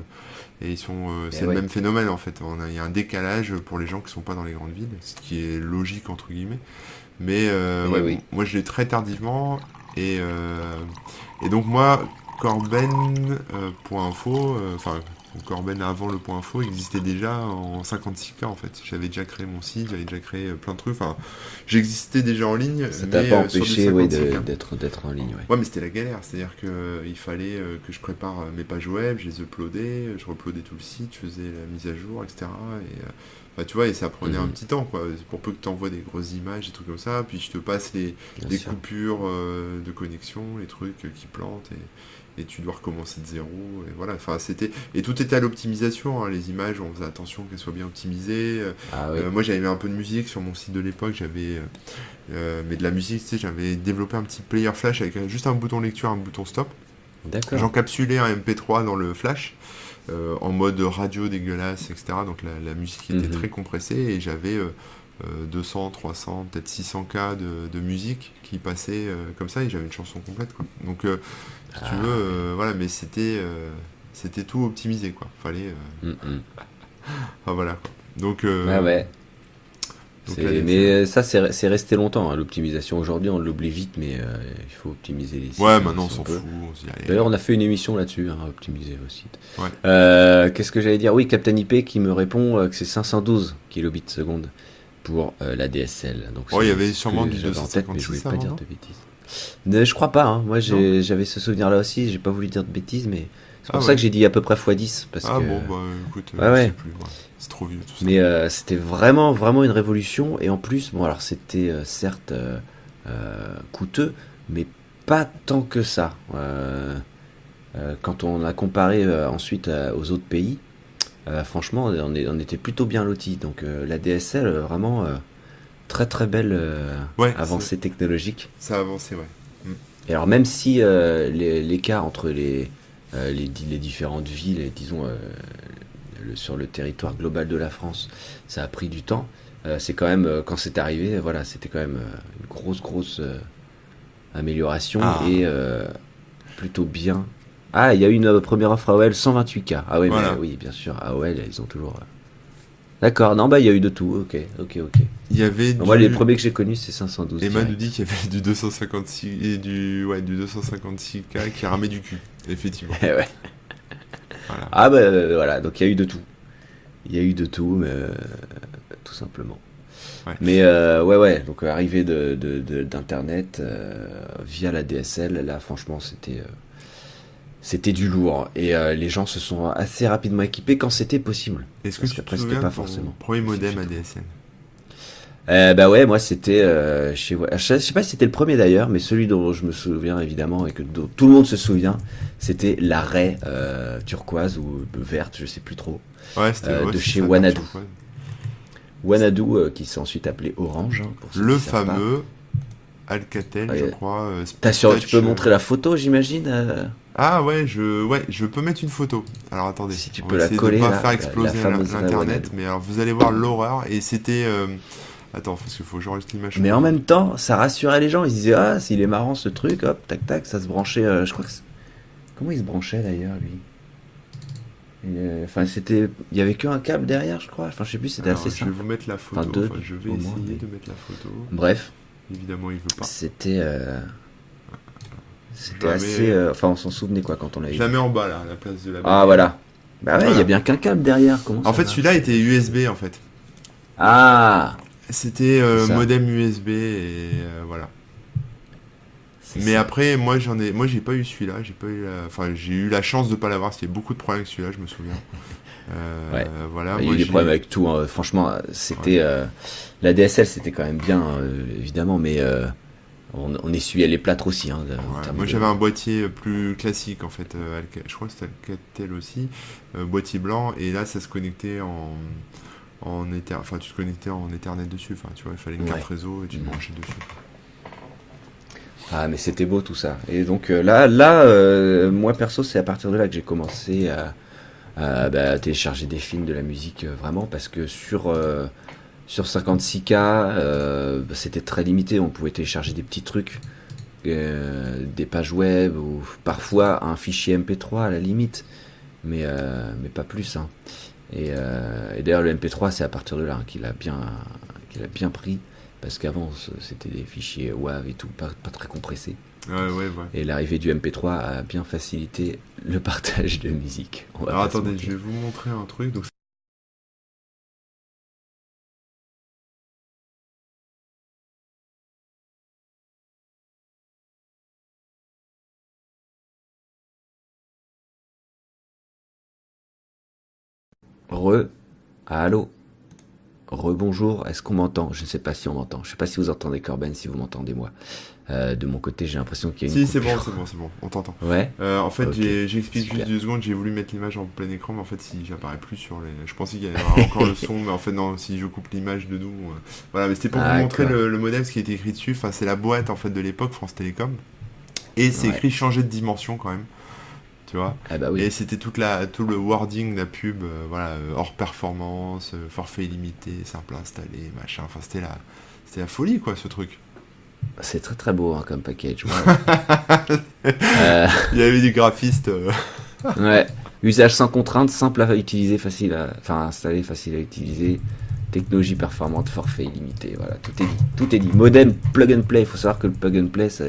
et ils sont, euh, c'est le même phénomène en fait. Il y a un décalage pour les gens qui sont pas dans les grandes villes, ce qui est logique entre guillemets. Mais ouais, moi je l'ai très tardivement, et, et donc moi, Corben.info, enfin Corben avant le point info existait déjà en 56K en fait. J'avais déjà créé mon site, j'avais déjà créé plein de trucs. Enfin, j'existais déjà en ligne. Ça t'a pas euh, empêché d'être d'être en ligne. Ouais, mais c'était la galère. C'est-à-dire qu'il euh, fallait euh, que je prépare mes pages web, je les uploadais, je uploadais tout le site, je faisais la mise à jour, etc. Et, tu vois, et ça prenait un mhm. petit temps, quoi. Pour peu que tu envoies des grosses images, des trucs comme ça, puis je te passe les, les coupures de connexion, les trucs qui plantent. Et, et tu dois recommencer de zéro. Et voilà, enfin c'était et tout était à l'optimisation. Hein. Les images, on faisait attention qu'elles soient bien optimisées. Ah euh, moi, j'avais mis un peu de musique sur mon site de l'époque. J'avais euh, euh, mais de la musique, tu sais, j'avais développé un petit player flash avec juste un bouton lecture, un bouton stop. D'accord. J'encapsulais un MP3 dans le flash. en mode radio dégueulasse, etc. Donc la, musique était mhm. très compressée et j'avais 200, 300, peut-être 600 k de, de, musique qui passait comme ça et j'avais une chanson complète. Quoi. Donc tu ah. veux, euh, voilà, mais c'était euh, c'était tout optimisé, quoi. Fallait. Euh, mm, mm. enfin, voilà. Donc. ouais, ouais. mais ça, c'est resté longtemps, hein, l'optimisation. Aujourd'hui, on l'oublie vite, mais il faut optimiser les sites. Ouais, maintenant, on s'en fout. D'ailleurs, on a fait une émission là-dessus, hein, optimiser vos sites. Ouais. Qu'est-ce que j'allais dire? Oui, Captain IP qui me répond que c'est 512 kilobits seconde pour la DSL. Donc, il y avait sûrement du 256, mais je voulais pas dire de bêtises. Je crois pas. Hein. Moi, j'avais ce souvenir-là aussi. J'ai pas voulu dire de bêtises, mais c'est pour ah ça que j'ai dit à peu près x10. Parce ah que... bon, bah écoute, ouais, plus. c'est trop vieux tout ça. Mais euh, c'était vraiment, vraiment une révolution. Et en plus, bon, alors c'était euh, certes euh, coûteux, mais pas tant que ça. quand on a comparé ensuite aux autres pays, franchement, on, est, on, était plutôt bien lotis. Donc la DSL, vraiment très très belle euh, avancée technologique. Ça a avancé, ouais. Mm. Et alors même si euh, l'écart entre les, euh, les, les, différentes villes, et, disons sur le territoire global de la France, ça a pris du temps. c'est quand même quand c'est arrivé, voilà, c'était quand même une grosse grosse amélioration ah. et plutôt bien. Ah, il y a eu une première offre AOL 128K. Ah oui, mais oui, bien sûr, AOL, ils ont toujours D'accord, non, bah il y a eu de tout, ok, ok, ok. Il y avait Moi, les premiers que j'ai connus, c'est 512. Emma nous dit qu'il y avait du 256 et du, ouais, du 256K qui ramait du cul, effectivement. Eh. Ah bah euh, voilà, donc il y a eu de tout. Il y a eu de tout, mais, euh, tout simplement. Mais euh, ouais, ouais, donc arrivée d'Internet de, de, via la DSL, là franchement c'était c'était du lourd et euh, les gens se sont assez rapidement équipés quand c'était possible. Est-ce que tu te souviens pas forcément premier modem ADSL euh, bah ouais, moi c'était euh, chez je sais pas si c'était le premier d'ailleurs, mais celui dont je me souviens évidemment et que tout le monde se souvient, c'était l'arrêt euh, turquoise ou verte, je sais plus trop, ouais, de chez Wanadu. Wanadu qui s'est ensuite appelé Orange. Hein, pour le fameux Alcatel, je crois. Sûr, tu peux montrer la photo, j'imagine Ah ouais, je, ouais, je peux mettre une photo. Alors attendez, Si tu on peux va la essayer coller, de pas là, faire exploser la fameuse l'in- l'internet, mais alors vous allez voir l'horreur et c'était. euh, Attends, parce qu'il faut que j'enregistre l'image. Mais en même temps, ça rassurait les gens. Ils se disaient, ah, s'il est marrant ce truc, hop, tac, tac, ça se branchait. euh, je crois que. c'est- Comment il se branchait d'ailleurs, lui? Et, euh, Enfin, c'était. Il y avait qu'un câble derrière, je crois. Enfin, je sais plus, c'était Alors, assez je vais simple. vous mettre la photo. Enfin, deux, Enfin, je vais au moins, essayer mais- de mettre la photo. Bref, Évidemment, il veut pas. c'était. euh, C'était assez. euh, Enfin, on s'en souvenait quoi quand on l'avait Je vu. la mets en bas là, à la place de la. Ah, voilà. Bah ouais, il y Voilà. a bien qu'un câble derrière. Comment En fait, celui-là était USB en fait. Ah C'était euh, modem USB et euh, voilà. Mais ça. après, moi j'en ai, moi j'ai pas eu celui-là, j'ai pas eu, la... enfin j'ai eu la chance de pas l'avoir. C'était beaucoup de problèmes avec celui-là, je me souviens. Euh, Ouais. Voilà. Il y a eu des problèmes avec tout. hein. Franchement, c'était la DSL, c'était quand même bien, évidemment, mais on, on essuyait les plâtres aussi. Hein, Ouais, moi de- j'avais un boîtier plus classique en fait, euh, je crois que c'était Alcatel aussi, euh, boîtier blanc, et là ça se connectait en, en Ether- enfin tu te connectais en Ethernet dessus, enfin tu vois, il fallait une carte Ouais. réseau et tu te Mhm. branchais dessus. Ah, mais c'était beau tout ça. Et donc euh, là, là, euh, moi perso, c'est à partir de là que j'ai commencé à, à, bah, télécharger des films, de la musique, euh, vraiment, parce que sur sur 56K, euh, c'était très limité. On pouvait télécharger des petits trucs, euh, des pages web ou parfois un fichier MP3 à la limite, mais euh, mais pas plus. Hein. Et, euh, et d'ailleurs, le MP3, c'est à partir de là hein, qu'il a bien qu'il a bien pris. Parce qu'avant, c'était des fichiers WAV et tout, pas, pas très compressés. Ouais, ouais, ouais. Et l'arrivée du MP3 a bien facilité le partage de musique. Alors attendez, je vais vous montrer un truc. Donc, Re, allô, rebonjour, est-ce qu'on m'entend? Je ne sais pas si on m'entend. Je ne sais pas si vous entendez Corben, si vous m'entendez moi. Euh, de mon côté, j'ai l'impression qu'il y a une si c'est bon, c'est bon, c'est bon, on t'entend. Ouais, Euh, en fait, j'explique juste deux secondes. J'ai voulu mettre l'image en plein écran, mais en fait, si j'apparais plus sur les. Je pensais qu'il y avait encore le son, mais en fait, non. Si je coupe l'image de nous, euh, voilà. Mais c'était pour vous D'accord. montrer le, le modem, ce qui était écrit dessus. Enfin, c'est la boîte en fait de l'époque France Télécom, et c'est Ouais. écrit changer de dimension quand même. Tu vois. ah bah oui. Et c'était toute la, tout le wording de la pub, euh, voilà, euh, hors performance, euh, forfait illimité, simple à installer, machin. Enfin, c'était la, c'était la folie, quoi, ce truc. C'est très très beau hein, comme package. ouais. Euh, Il y avait euh, ouais. Usage sans contrainte, simple à utiliser, facile à, enfin, installer, facile à utiliser. Technologie performante, forfait illimité. Voilà, tout est dit. Tout est dit. Modem, plug and play. Il faut savoir que le plug and play, ça,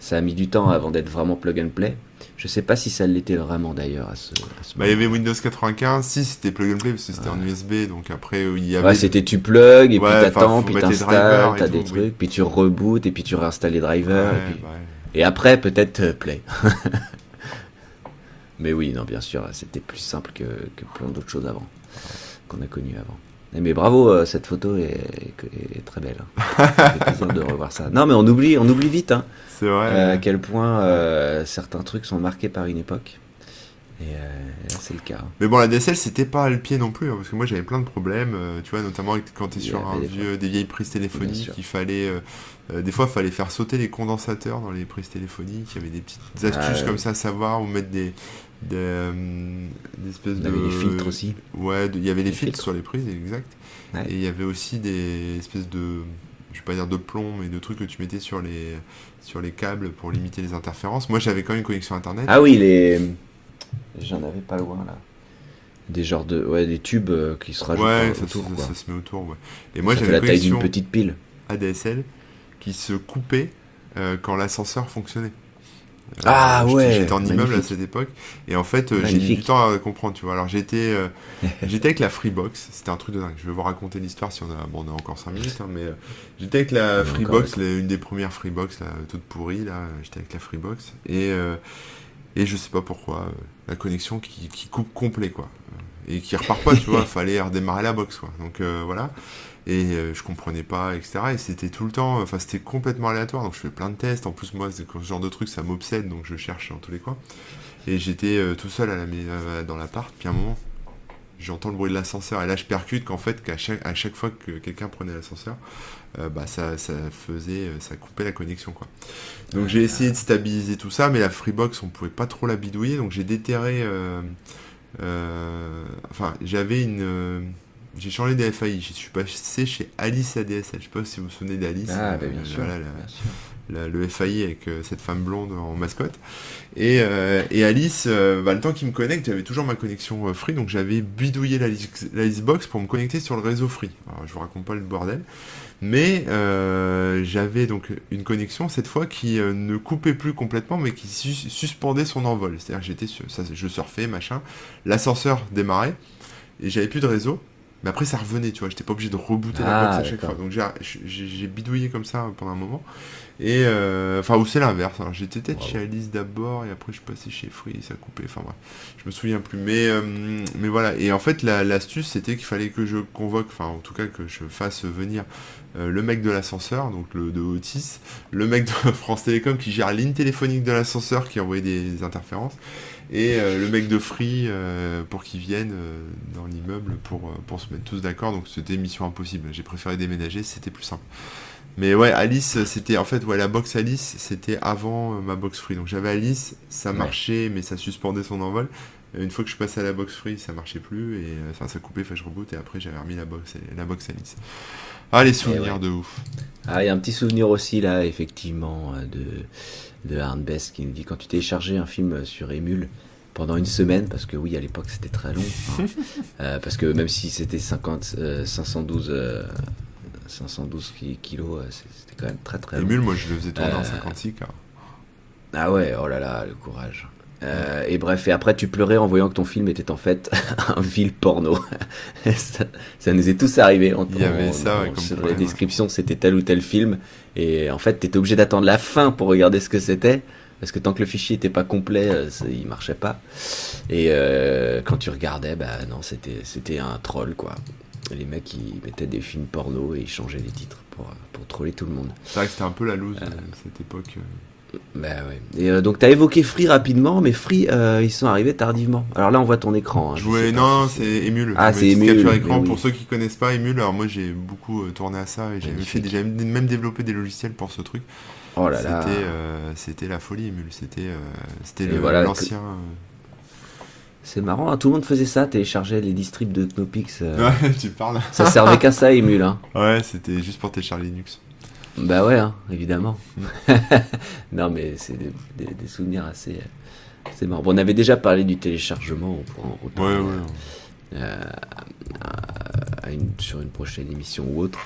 ça a mis du temps avant d'être vraiment plug and play. Je sais pas si ça l'était vraiment d'ailleurs à ce, à ce Bah, il y moment. avait Windows 95, si c'était plug and play parce que c'était en USB, donc après il y avait. Ouais, c'était tu plug et Ouais, puis t'attends, puis t'installes, t'as des oui. trucs, puis tu rebootes et puis tu réinstalles les drivers. Ouais, et, puis... bah ouais. et après, peut-être euh, play. Mais oui, non, bien sûr, c'était plus simple que, que plein d'autres choses avant, qu'on a connues avant. Eh, Mais bravo, euh, cette photo est, est- est très belle. hein. Ça fait plaisir de revoir ça. Non, mais on oublie, on oublie vite hein, C'est vrai. euh, à quel point euh, certains trucs sont marqués par une époque. Et euh, là, c'est le cas. hein. Mais bon, la DSL c'était pas le pied non plus, hein, parce que moi j'avais plein de problèmes, euh, tu vois, notamment quand t'es sur un des vieux, des vieilles prises téléphoniques, il fallait. euh, des fois, il fallait faire sauter les condensateurs dans les prises téléphoniques. Il y avait des petites astuces Ah, ouais. comme ça à savoir, ou mettre des. Des, euh, des espèces On de. avait des filtres aussi. Ouais, de- il y avait les Des filtres, filtres. sur les prises, exact. Ouais. Et il y avait aussi des espèces de. Je vais pas dire de plomb, mais de trucs que tu mettais sur les, sur les câbles pour limiter les interférences. Moi j'avais quand même une connexion internet. Ah oui, les. J'en avais pas loin là. Des genres de. Ouais, des tubes euh, qui se rajoutent ouais, ça, autour. ça- se met autour, ouais. Et moi j'avais la une taille d'une petite pile. ADSL qui se coupait euh, quand l'ascenseur fonctionnait. Euh, Ah j'étais- ouais, J'étais en immeuble à cette époque et en fait euh, j'ai mis du temps à comprendre, tu vois. Alors j'étais euh, j'étais avec la Freebox, c'était un truc de dingue. Je vais vous raconter l'histoire si on a bon on a encore 5 minutes hein, mais euh, j'étais avec la Freebox, la- une des premières Freebox là, toute pourrie là, j'étais avec la Freebox. Et euh, et je sais pas pourquoi euh, la connexion qui, qui coupe complet quoi. Euh, et qui repart pas, tu vois, fallait redémarrer la box quoi. Donc euh, voilà. Et euh, je comprenais pas, etc. Et c'était tout le temps, enfin c'était complètement aléatoire. Donc je fais plein de tests. En plus moi, ce genre de truc, ça m'obsède, donc je cherche dans tous les coins. Et j'étais euh, tout seul à la, euh, dans l'appart, puis à un moment, j'entends le bruit de l'ascenseur et là je percute qu'en fait qu'à chaque, à chaque fois que quelqu'un prenait l'ascenseur, euh, bah ça, ça faisait, ça coupait la connexion quoi. Donc j'ai essayé de stabiliser tout ça, mais la Freebox on pouvait pas trop la bidouiller, donc j'ai déterré. enfin, j'avais une j'ai changé de FAI, je suis passé chez Alice ADSL. Je sais pas si vous vous souvenez d'Alice. Ah, bah, bien, sûr, le FAI avec euh, cette femme blonde en mascotte. Et, euh, Alice, euh, bah, le temps qu'il me connecte, j'avais toujours ma connexion Free, donc j'avais bidouillé la, Xbox pour me connecter sur le réseau Free. Alors, je vous raconte pas le bordel. Mais j'avais donc une connexion cette fois qui ne coupait plus complètement, mais qui suspendait son envol. C'est-à-dire j'étais ça, je surfais, machin. L'ascenseur démarrait et j'avais plus de réseau. Mais après, ça revenait, tu vois. J'étais pas obligé de rebooter la box à ah, chaque fois. Donc, j'ai bidouillé comme ça pendant un moment. Et euh, enfin, ou c'est l'inverse. Hein. J'étais peut-être chez Alice d'abord et après je suis passé chez Free, ça coupait. Enfin bref, je me souviens plus. Mais, euh, mais voilà. Et en fait, l'astuce c'était qu'il fallait que je convoque, enfin en tout cas que je fasse venir euh, le mec de l'ascenseur, donc le de Otis, le mec de France Télécom qui gère ligne téléphonique de l'ascenseur qui envoyait des interférences et le mec de Free pour qu'ils viennent dans l'immeuble pour, pour se mettre tous d'accord. Donc c'était mission impossible. J'ai préféré déménager, c'était plus simple. Mais ouais, Alice, c'était en fait, ouais, la box Alice, c'était avant euh, ma box free. Donc j'avais Alice, ça marchait, mais ça suspendait son envol. Une fois que je passais à la box free, ça marchait plus et euh, enfin ça coupait, fait je reboot et après j'avais remis la box, la box Alice. Ah les souvenirs de ouf. Ah il y a un petit souvenir aussi là effectivement euh, de de Arne Best qui nous dit quand tu téléchargeais un film sur Emule pendant une semaine parce que oui à l'époque c'était très long hein. parce que même si c'était 50 512 512 kilos, c'était quand même très très long. moi je le faisais tourner en 56 car. Ah ouais, oh là là, le courage. Euh, et bref, et après tu pleurais en voyant que ton film était en fait un vil porno. ça, nous est tous arrivé. En, Il y avait ça, sur les descriptions, c'était tel ou tel film. Et en fait, tu étais obligé d'attendre la fin pour regarder ce que c'était. Parce que tant que le fichier n'était pas complet, euh, il marchait pas. Et euh, quand tu regardais, bah non, c'était c'était un troll quoi les mecs ils mettaient des films porno et ils changeaient les titres pour, pour troller tout le monde. C'est vrai que c'était un peu la loose euh, cette époque. Euh. Bah ouais. Et euh, donc tu as évoqué Free rapidement, mais Free ils sont arrivés tardivement. Alors là on voit ton écran. Hein, non, c'est Emule. Ah c'est Emule. écran. Pour ceux qui connaissent pas Emule, alors moi j'ai beaucoup tourné à ça et déjà même développé des logiciels pour ce truc. Oh là là. C'était la folie Emule. C'était c'était l'ancien. C'est marrant, hein, tout le monde faisait ça, téléchargeait les distribs de Knopix. Euh. Ouais, tu parles. Ça servait qu'à ça, Emule. Hein. Ouais, c'était juste pour télécharger Linux. Bah ouais, hein, évidemment. non, mais c'est des, souvenirs assez, C'est marrant. on avait déjà parlé du téléchargement, on ouais, ouais. Euh, sur une prochaine émission ou autre.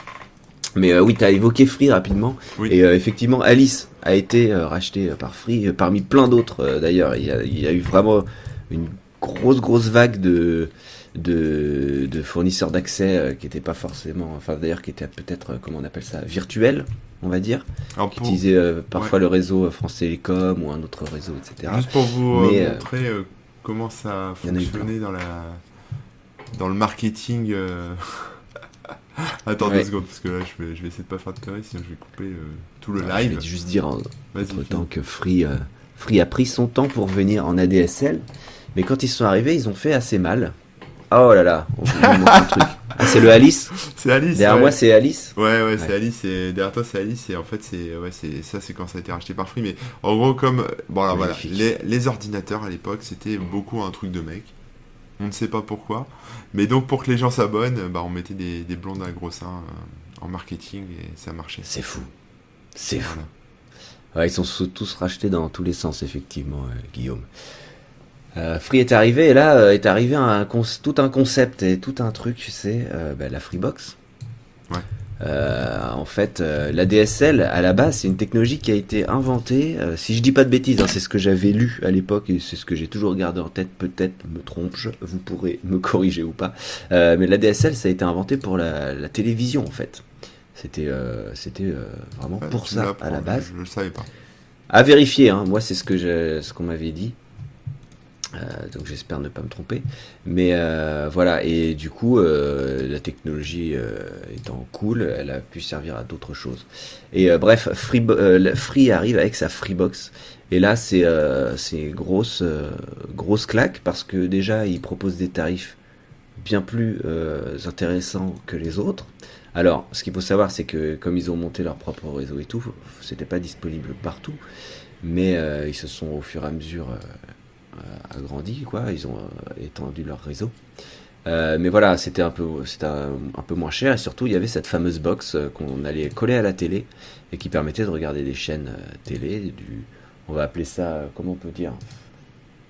Mais euh, oui, tu as évoqué Free rapidement. Et effectivement, Alice a été rachetée par Free, parmi plein d'autres d'ailleurs. Il, il, y a eu vraiment une grosse grosse vague de de, de fournisseurs d'accès euh, qui n'étaient pas forcément, enfin d'ailleurs qui étaient peut-être, euh, comment on appelle ça, virtuels, on va dire, qui utilisaient euh, parfois le réseau France Télécom ou un autre réseau, etc. Juste pour vous montrer comment ça fonctionnait dans la dans le marketing. Attends deux secondes parce que là je vais, je vais essayer de pas faire de conneries sinon je vais couper tout le live. Je vais juste dire en, tant que Free, Free a pris son temps pour venir en ADSL. Mais quand ils sont arrivés, ils ont fait assez mal. Oh là là, ah, c'est le Alice C'est Alice. Derrière moi, c'est Alice Ouais, ouais, c'est Alice. Et derrière toi, c'est Alice. Et en fait, c'est ouais, c'est ça, c'est quand ça a été racheté par Free. Mais en gros, comme. Bon, alors voilà. Les, les ordinateurs à l'époque, c'était beaucoup un truc de mec. On ne sait pas pourquoi. Mais donc, pour que les gens s'abonnent, bah, on mettait des, des blondes à gros seins euh, en marketing et ça marchait. C'est fou. C'est fou. Ouais, ils sont tous rachetés dans tous les sens, effectivement, euh, Guillaume. Euh, Free est arrivé et là euh, est arrivé un, tout un concept et tout un truc, tu sais, euh, bah, la Freebox. Ouais. en fait, la DSL à la base c'est une technologie qui a été inventée. si je dis pas de bêtises, hein, c'est ce que j'avais lu à l'époque et c'est ce que j'ai toujours gardé en tête. Peut-être me trompe-je, vous pourrez me corriger ou pas. mais la DSL ça a été inventé pour la, la télévision en fait. C'était c'était vraiment pour ça à la base. Je, ne savais pas. À vérifier, hein. moi c'est ce que ce qu'on m'avait dit. Euh, donc j'espère ne pas me tromper. Mais euh, voilà, et du coup, euh, la technologie étant cool, elle a pu servir à d'autres choses. Et bref, Free, Free arrive avec sa Freebox. Et là, c'est c'est grosse grosse claque parce que déjà, il propose des tarifs bien plus euh, intéressants que les autres. Alors, ce qu'il faut savoir, c'est que comme ils ont monté leur propre réseau et tout, c'était pas disponible partout, mais euh, ils se sont au fur et à mesure euh, agrandis, quoi. Ils ont étendu leur réseau. mais voilà, c'était un peu, c'était un, un, peu moins cher et surtout il y avait cette fameuse box qu'on allait coller à la télé et qui permettait de regarder des chaînes télé, du, on va appeler ça, comment on peut dire,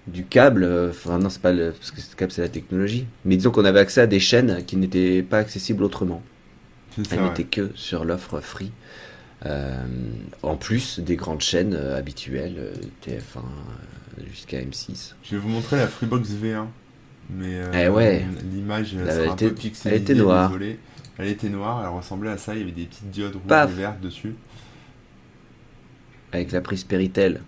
du câble, euh, enfin non c'est pas le, parce que le câble c'est la technologie, mais disons qu'on avait accès à des chaînes qui n'étaient pas accessibles autrement. Elles n'étaient que sur l'offre free. Euh, en plus des grandes chaînes euh, habituelles, TF1 jusqu'à M6. Je vais vous montrer la Freebox V1. Mais eh ouais. l'image un peu elle était noire. Elle était noire, elle ressemblait à ça, il y avait des petites diodes rouges et vertes dessus. Avec la prise Péritel.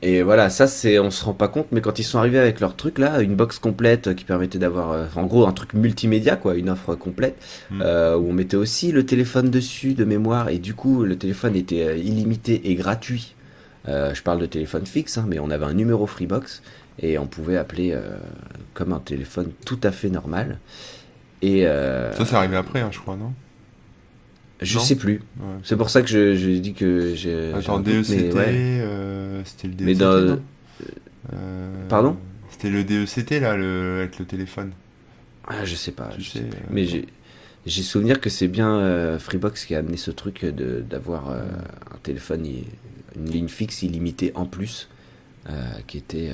Et voilà, ça c'est, on se rend pas compte, mais quand ils sont arrivés avec leur truc là, une box complète qui permettait d'avoir, euh, en gros, un truc multimédia quoi, une offre complète, hmm. euh, où on mettait aussi le téléphone dessus de mémoire, et du coup le téléphone était euh, illimité et gratuit. Je parle de téléphone fixe, hein, mais on avait un numéro Freebox et on pouvait appeler comme un téléphone tout à fait normal. Et ça c'est arrivé après, hein, je crois, non? Je sais plus. C'est pour ça que je, je dis que j'ai. Attends, DECT, euh, c'était le DECT. Mais dans... Euh, Pardon? C'était le DECT là, le... avec le téléphone. Ah, je sais pas. Je sais, euh, Mais j'ai souvenir que c'est bien Freebox qui a amené ce truc d'avoir un téléphone, une ligne fixe illimitée en plus, qui était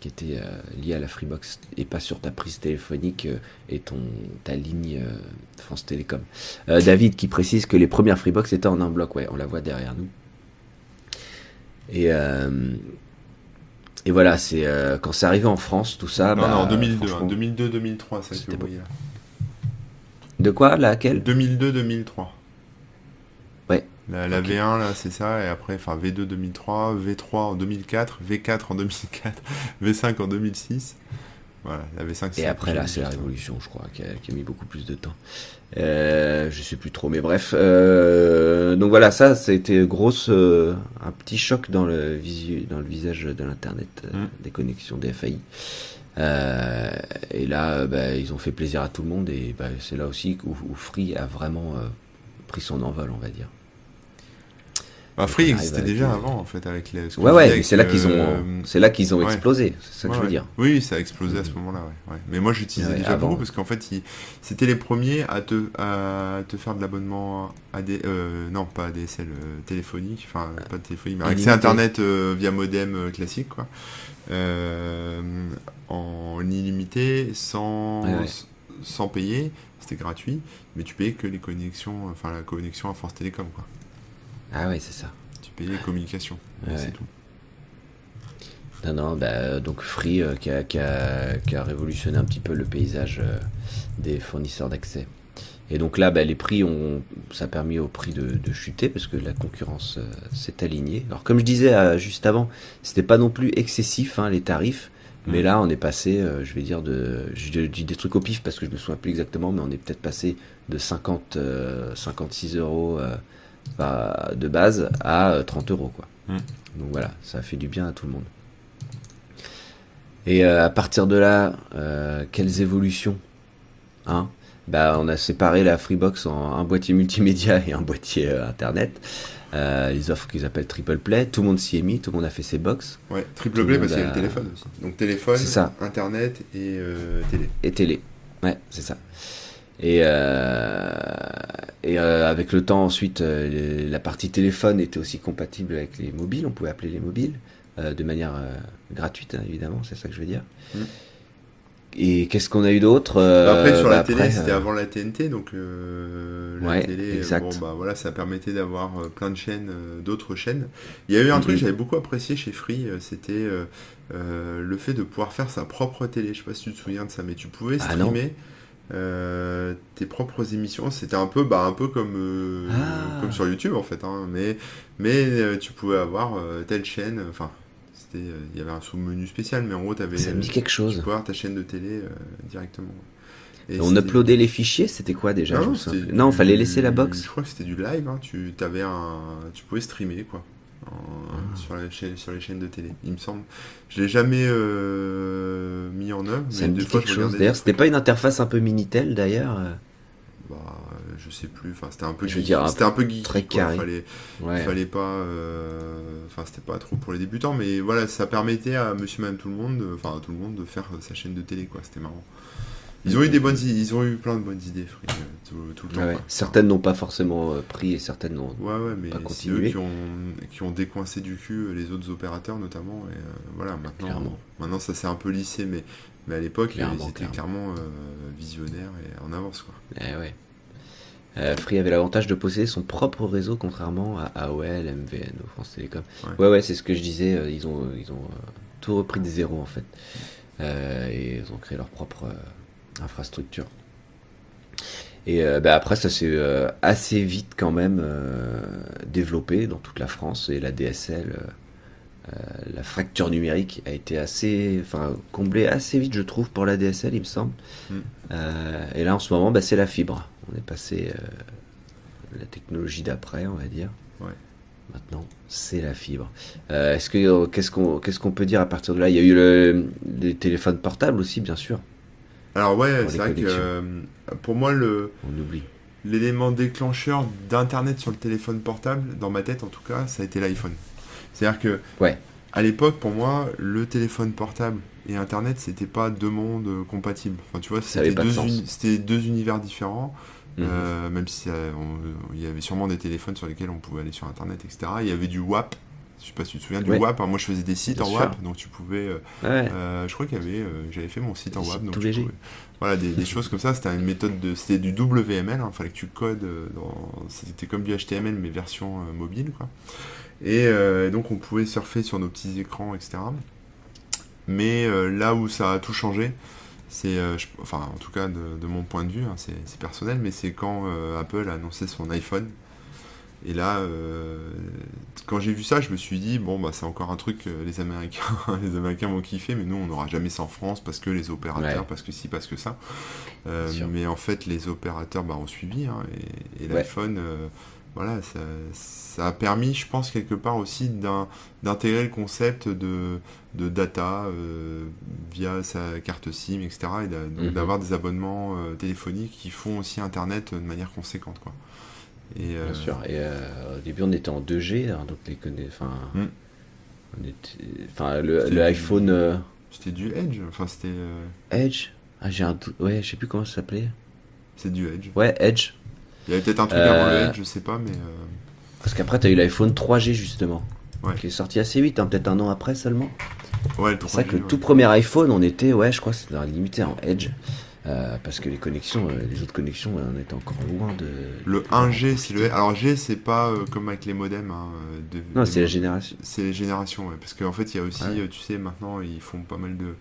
qui était euh, lié à la Freebox et pas sur ta prise téléphonique euh, et ton ta ligne euh, France Télécom. David qui précise que les premières Freebox étaient en un bloc, ouais, on la voit derrière nous. Et et voilà, c'est quand c'est arrivé en France, tout ça. Non, bah, non, en 2002, 2002-2003, ça que vous voyez De quoi, laquelle 2002-2003. La, V1, là, c'est ça, et après, enfin, V2 2003, V3 en 2004, V4 en 2004, V5 en 2006. Voilà, la V5 Et après, là, c'est la révolution, je crois, qui a, mis beaucoup plus de temps. Euh, je sais plus trop, mais bref. Euh, donc voilà, ça, ça a été grosse, euh, un petit choc dans le, visu, dans le visage de l'Internet, euh, mm. des connexions des FAI. et là, bah, ils ont fait plaisir à tout le monde, et bah, c'est là aussi où, où Free a vraiment pris son envol, on va dire. Bah, Free existait déjà avant, en fait, avec les. Ouais, ouais, c'est là qu'ils ont, euh, c'est là qu'ils ont explosé. C'est ça que je veux dire. Oui, ça a explosé à ce moment-là. Ouais. Mais moi, j'utilisais déjà beaucoup parce qu'en fait, c'était les premiers à te, à te faire de l'abonnement AD... euh, non, pas ADSL euh, téléphonique, enfin pas de téléphonie, mais accès Internet euh, via modem classique, quoi, en illimité, sans, sans payer, c'était gratuit, mais tu payais que les connexions, enfin la connexion à Force Télécom, quoi. Ah ouais, c'est ça. Tu payes les communications, c'est tout. Non, non, bah, donc Free euh, qui, a, qui, a, qui, a, révolutionné un petit peu le paysage euh, des fournisseurs d'accès. Et donc là, bah, les prix ont, ça a permis au prix de, de chuter parce que la concurrence euh, s'est alignée. Alors comme je disais juste avant, c'était pas non plus excessif hein, les tarifs, mais mm. là on est passé, je vais dire de, je dis des trucs au pif parce que je me souviens plus exactement, mais on est peut-être passé de 50, 56 euros de base à 30 euh, euros. Quoi. Hmm. Donc voilà, ça fait du bien à tout le monde. Et euh, à partir de là, euh, quelles évolutions hein? Bah, On a séparé la Freebox en un boîtier multimédia et un boîtier internet. les offres qu'ils appellent triple play, tout le monde s'y est mis, tout le monde a fait ses box. Ouais, triple play parce qu'il y a le téléphone aussi. Donc téléphone, internet et télé. Et télé, ouais, c'est ça. Et, euh, et euh, avec le temps ensuite, euh, la partie téléphone était aussi compatible avec les mobiles. On pouvait appeler les mobiles de manière gratuite, hein, évidemment. C'est ça que je veux dire. Mm. Et qu'est-ce qu'on a eu d'autre bah, Après sur la bah, télé, c'était avant la TNT, donc la télé, bon bah voilà, ça permettait d'avoir plein de chaînes, d'autres chaînes. Il y a eu un truc que j'avais beaucoup apprécié chez Free, c'était le fait de pouvoir faire sa propre télé. Je sais pas si tu te souviens de ça, mais tu pouvais ah, streamer. Euh, tes propres émissions. C'était un peu, bah, un peu comme, euh, ah. comme sur YouTube en fait. Hein. Mais, mais euh, tu pouvais avoir telle chaîne. Enfin, c'était, il y avait un sous-menu spécial, mais en gros, avais, ça me dit quelque chose. Tu pouvais avoir ta chaîne de télé directement. Et on uploadait les fichiers, c'était quoi déjà Non, il fallait laisser la box. Je crois que c'était du live. Hein. Tu avais un, tu pouvais streamer quoi. En- sur, la chaîne, sur les chaînes de télé, il me semble. Je l'ai jamais euh, mis en œuvre, Ça mais me dit fois quelque chose. D'ailleurs, c'était pas une interface un peu Minitel d'ailleurs euh Bah, euh, je sais plus. Enfin, c'était un peu. Je veux dire, c'était un peu geek. très carré. Fallait, Ouais. fallait pas. euh, Enfin, c'était pas trop pour les débutants, mais voilà, ça permettait à Monsieur, Madame, tout le monde, de- enfin à tout le monde, de faire sa chaîne de télé, quoi. C'était marrant. Ils ont eu des bonnes, ils ont eu plein de bonnes idées, Free, euh, tout, tout le temps. Ouais. Certaines n'ont pas forcément euh, pris et certaines n'ont. Ouais, ouais, mais pas c'est eux continué. qui ont, qui ont décoincé du cul euh, les autres opérateurs, notamment. Et euh, voilà, maintenant, Clairement. maintenant ça s'est un peu lissé, mais, mais à l'époque, ils étaient clairement, euh, visionnaires et en avance, quoi. Eh ouais. Euh, Free avait l'avantage de posséder son propre réseau contrairement à AOL, MVN ou France Télécom. Ouais. Ouais, c'est ce que je disais. Ils ont, ils ont tout repris de zéro en fait. Et ils ont créé leur propre infrastructure. Et euh, bah, après, ça s'est euh, assez vite quand même euh, développé dans toute la France. Et la DSL, la fracture numérique a été assez, enfin, comblée assez vite, je trouve, pour la DSL, il me semble. Mm. Et là, en ce moment, bah, c'est la fibre. On est passé la technologie d'après, on va dire. Ouais. Maintenant, c'est la fibre. Est-ce que qu'est-ce qu'on qu'est-ce qu'on peut dire à partir de là? Il y a eu le, les téléphones portables aussi, bien sûr. Alors ouais, c'est vrai que euh, pour moi, le, On oublie. l'élément déclencheur d'Internet sur le téléphone portable, dans ma tête en tout cas, ça a été l'iPhone. C'est-à-dire que, Ouais. à l'époque, pour moi, le téléphone portable et Internet, c'était pas deux mondes euh, compatibles. Enfin, tu vois, c'était de deux, univers différents. Mhm. Euh, même si il y avait sûrement des téléphones sur lesquels on pouvait aller sur Internet, etc. Il y avait du WAP. Je sais pas si tu te souviens du Ouais. WAP. hein. Moi, je faisais des sites Bien en sûr. WAP, donc tu pouvais. euh, Ouais. euh, je crois qu'il y avait, euh, j'avais fait mon site en WAP, donc tout pouvais- voilà des, des choses comme ça. C'était une méthode de, c'était du WML. Il fallait que tu codes dans, c'était comme du HTML mais version mobile, quoi. Et euh, donc on pouvait surfer sur nos petits écrans, etc. Mais euh, là où ça a tout changé, c'est, euh, enfin en tout cas de, de mon point de vue, hein, c'est, personnel, mais c'est quand Apple a annoncé son iPhone. Et là, euh, quand j'ai vu ça, je me suis dit bon bah c'est encore un truc que les Américains, les Américains vont kiffer, mais nous on n'aura jamais ça en France parce que les opérateurs, Ouais. parce que si, parce que ça. Euh, mais en fait, les opérateurs bah, ont suivi hein, et, et l'iPhone, euh, voilà, ça, ça a permis, je pense quelque part aussi d'in- d'intégrer le concept de, de data euh, via sa carte SIM, etc. Et Mhm. d'avoir des abonnements euh, téléphoniques qui font aussi Internet de manière conséquente, quoi. Et, euh, Bien sûr. Et euh, au début, on était en 2G, hein, donc les conna- enfin, Mm. on était, enfin, le, iPhone euh, C'était du Edge, enfin c'était, euh, Edge? Ah, j'ai un doute. Ouais, je sais plus comment ça s'appelait. c'est du Edge. Ouais, Edge. Il y avait peut-être un truc avant le Euh, Edge, je sais pas, mais euh, Parce qu'après, t'as eu l'iPhone 3G justement, Ouais. qui est sorti assez vite, hein, peut-être un an après seulement. ouais, C'est vrai que 3G, le ouais. tout premier iPhone, on était, ouais, je crois, c'était limité en Edge. Euh, parce que les connexions, euh, les autres connexions, euh, on était encore loin de. Le 1G, c'est le Alors G, c'est pas euh, comme avec les modems. hein, de- Non, c'est la génération. C'est les générations, ouais. Parce qu'en fait, il y a aussi, Ouais. tu sais, maintenant, ils font pas mal de,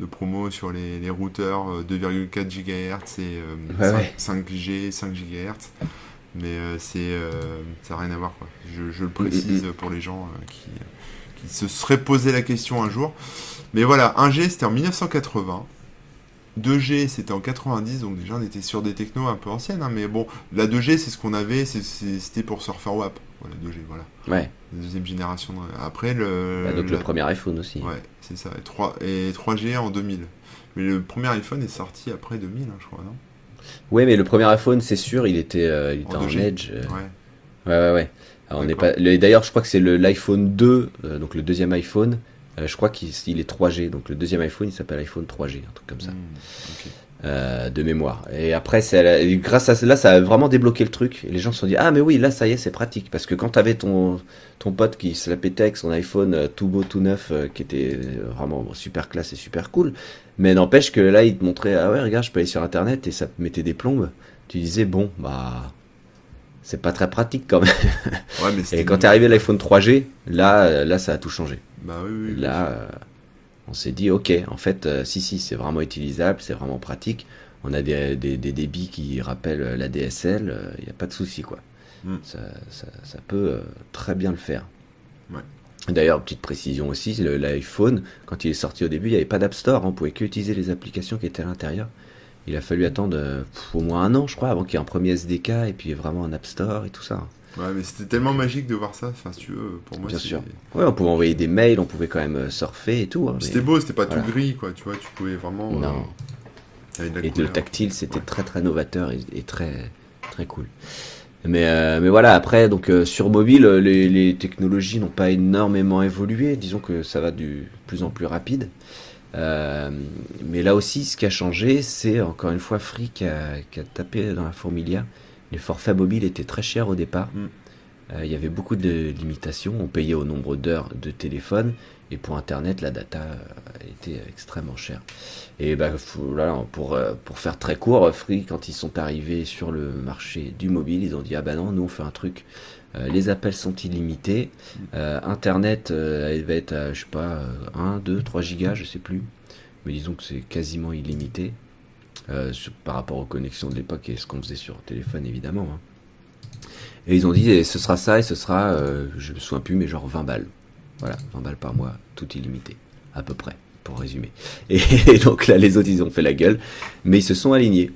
de promos sur les, les routeurs euh, 2,4 GHz et euh, Ouais, 5, ouais. 5G, 5 GHz. Mais c'est, ça n'a rien à voir, quoi. Je, je le précise pour les gens qui, qui se seraient posé la question un jour. Mais voilà, 1G, c'était en 1980. 2G, c'était en 90, donc déjà on était sur des technos un peu anciennes, hein, mais bon, la 2G, c'est ce qu'on avait, c'était pour surfer WAP. Voilà, 2G, voilà. Ouais. La deuxième génération. de- Après, le. Bah, donc le premier iPhone aussi. Ouais, c'est ça. Et, 3, et 3G en 2000. Mais le premier iPhone est sorti après 2000, hein, je crois, non? Ouais, mais le premier iPhone, c'est sûr, il était, euh, il était En en, 2G. Edge. euh, Ouais. Ouais, ouais, ouais. Alors, on pas. le- D'ailleurs, je crois que c'est le- l'iPhone 2, euh, donc le deuxième iPhone. Euh, je crois qu'il il est 3G, donc le deuxième iPhone, il s'appelle iPhone 3G, un truc comme ça, Hmm, euh, de mémoire. Et après, c'est grâce à cela, ça a vraiment débloqué le truc. Et les gens se sont dit, ah, mais oui, là, ça y est, c'est pratique. Parce que quand t'avais ton, ton pote qui se la pétait avec son iPhone euh, tout beau, tout neuf, euh, qui était vraiment super classe et super cool, mais n'empêche que là, il te montrait, ah ouais, regarde, je peux aller sur Internet et ça te mettait des plombes. Tu disais, bon, bah. C'est pas très pratique quand même. Ouais, mais c'était Et quand t'es arrivé l'iPhone 3G, là, euh, là, ça a tout changé. Bah oui, oui. Là, euh, on s'est dit, ok, en fait, euh, si, si, c'est vraiment utilisable, c'est vraiment pratique. On a des, des, des débits qui rappellent euh, la DSL, il n'y a pas de souci, quoi. Mm. Ça, ça, ça peut euh, très bien le faire. Ouais. D'ailleurs, petite précision aussi, l'iPhone, quand il est sorti au début, il n'y avait pas d'App Store, hein, on pouvait que utiliser les applications qui étaient à l'intérieur. Il a fallu attendre pff, au moins un an, je crois, avant qu'il y ait un premier SDK et puis vraiment un App Store et tout ça. Ouais, mais c'était tellement magique de voir ça. Enfin, si tu veux, pour moi. Bien sûr. Ouais, on pouvait envoyer des mails, on pouvait quand même euh, surfer et tout. hein, mais- C'était beau, c'était pas Voilà. tout gris, quoi. Tu vois, tu pouvais vraiment. euh, Non. Et le couleur. tactile, c'était très très novateur et, et très très cool. Mais euh, mais voilà, après donc euh, sur mobile, les, les technologies n'ont pas énormément évolué. Disons que ça va du plus en plus rapide. Euh, mais là aussi, ce qui a changé, c'est encore une fois Free qui a, qui a tapé dans la fourmilière. Les forfaits mobiles étaient très chers au départ. Mm. Euh, il y avait beaucoup de limitations. On payait au nombre d'heures de téléphone. Et pour Internet, la data euh, était extrêmement chère. Et bah, là, pour, pour faire très court, Free, quand ils sont arrivés sur le marché du mobile, ils ont dit Ah bah non, nous on fait un truc. Euh, les appels sont illimités. Euh, Internet, euh, il va être à, je sais pas, euh, 1, 2, 3 gigas, je sais plus. Mais disons que c'est quasiment illimité. euh, par rapport aux connexions de l'époque et ce qu'on faisait sur téléphone, évidemment. hein. Et ils ont dit Et ce sera ça et ce sera, euh, je me souviens plus, mais genre 20 balles. Voilà, 20 balles par mois, tout illimité, à peu près, pour résumer. Et, donc là, les autres, ils ont fait la gueule, mais ils se sont alignés.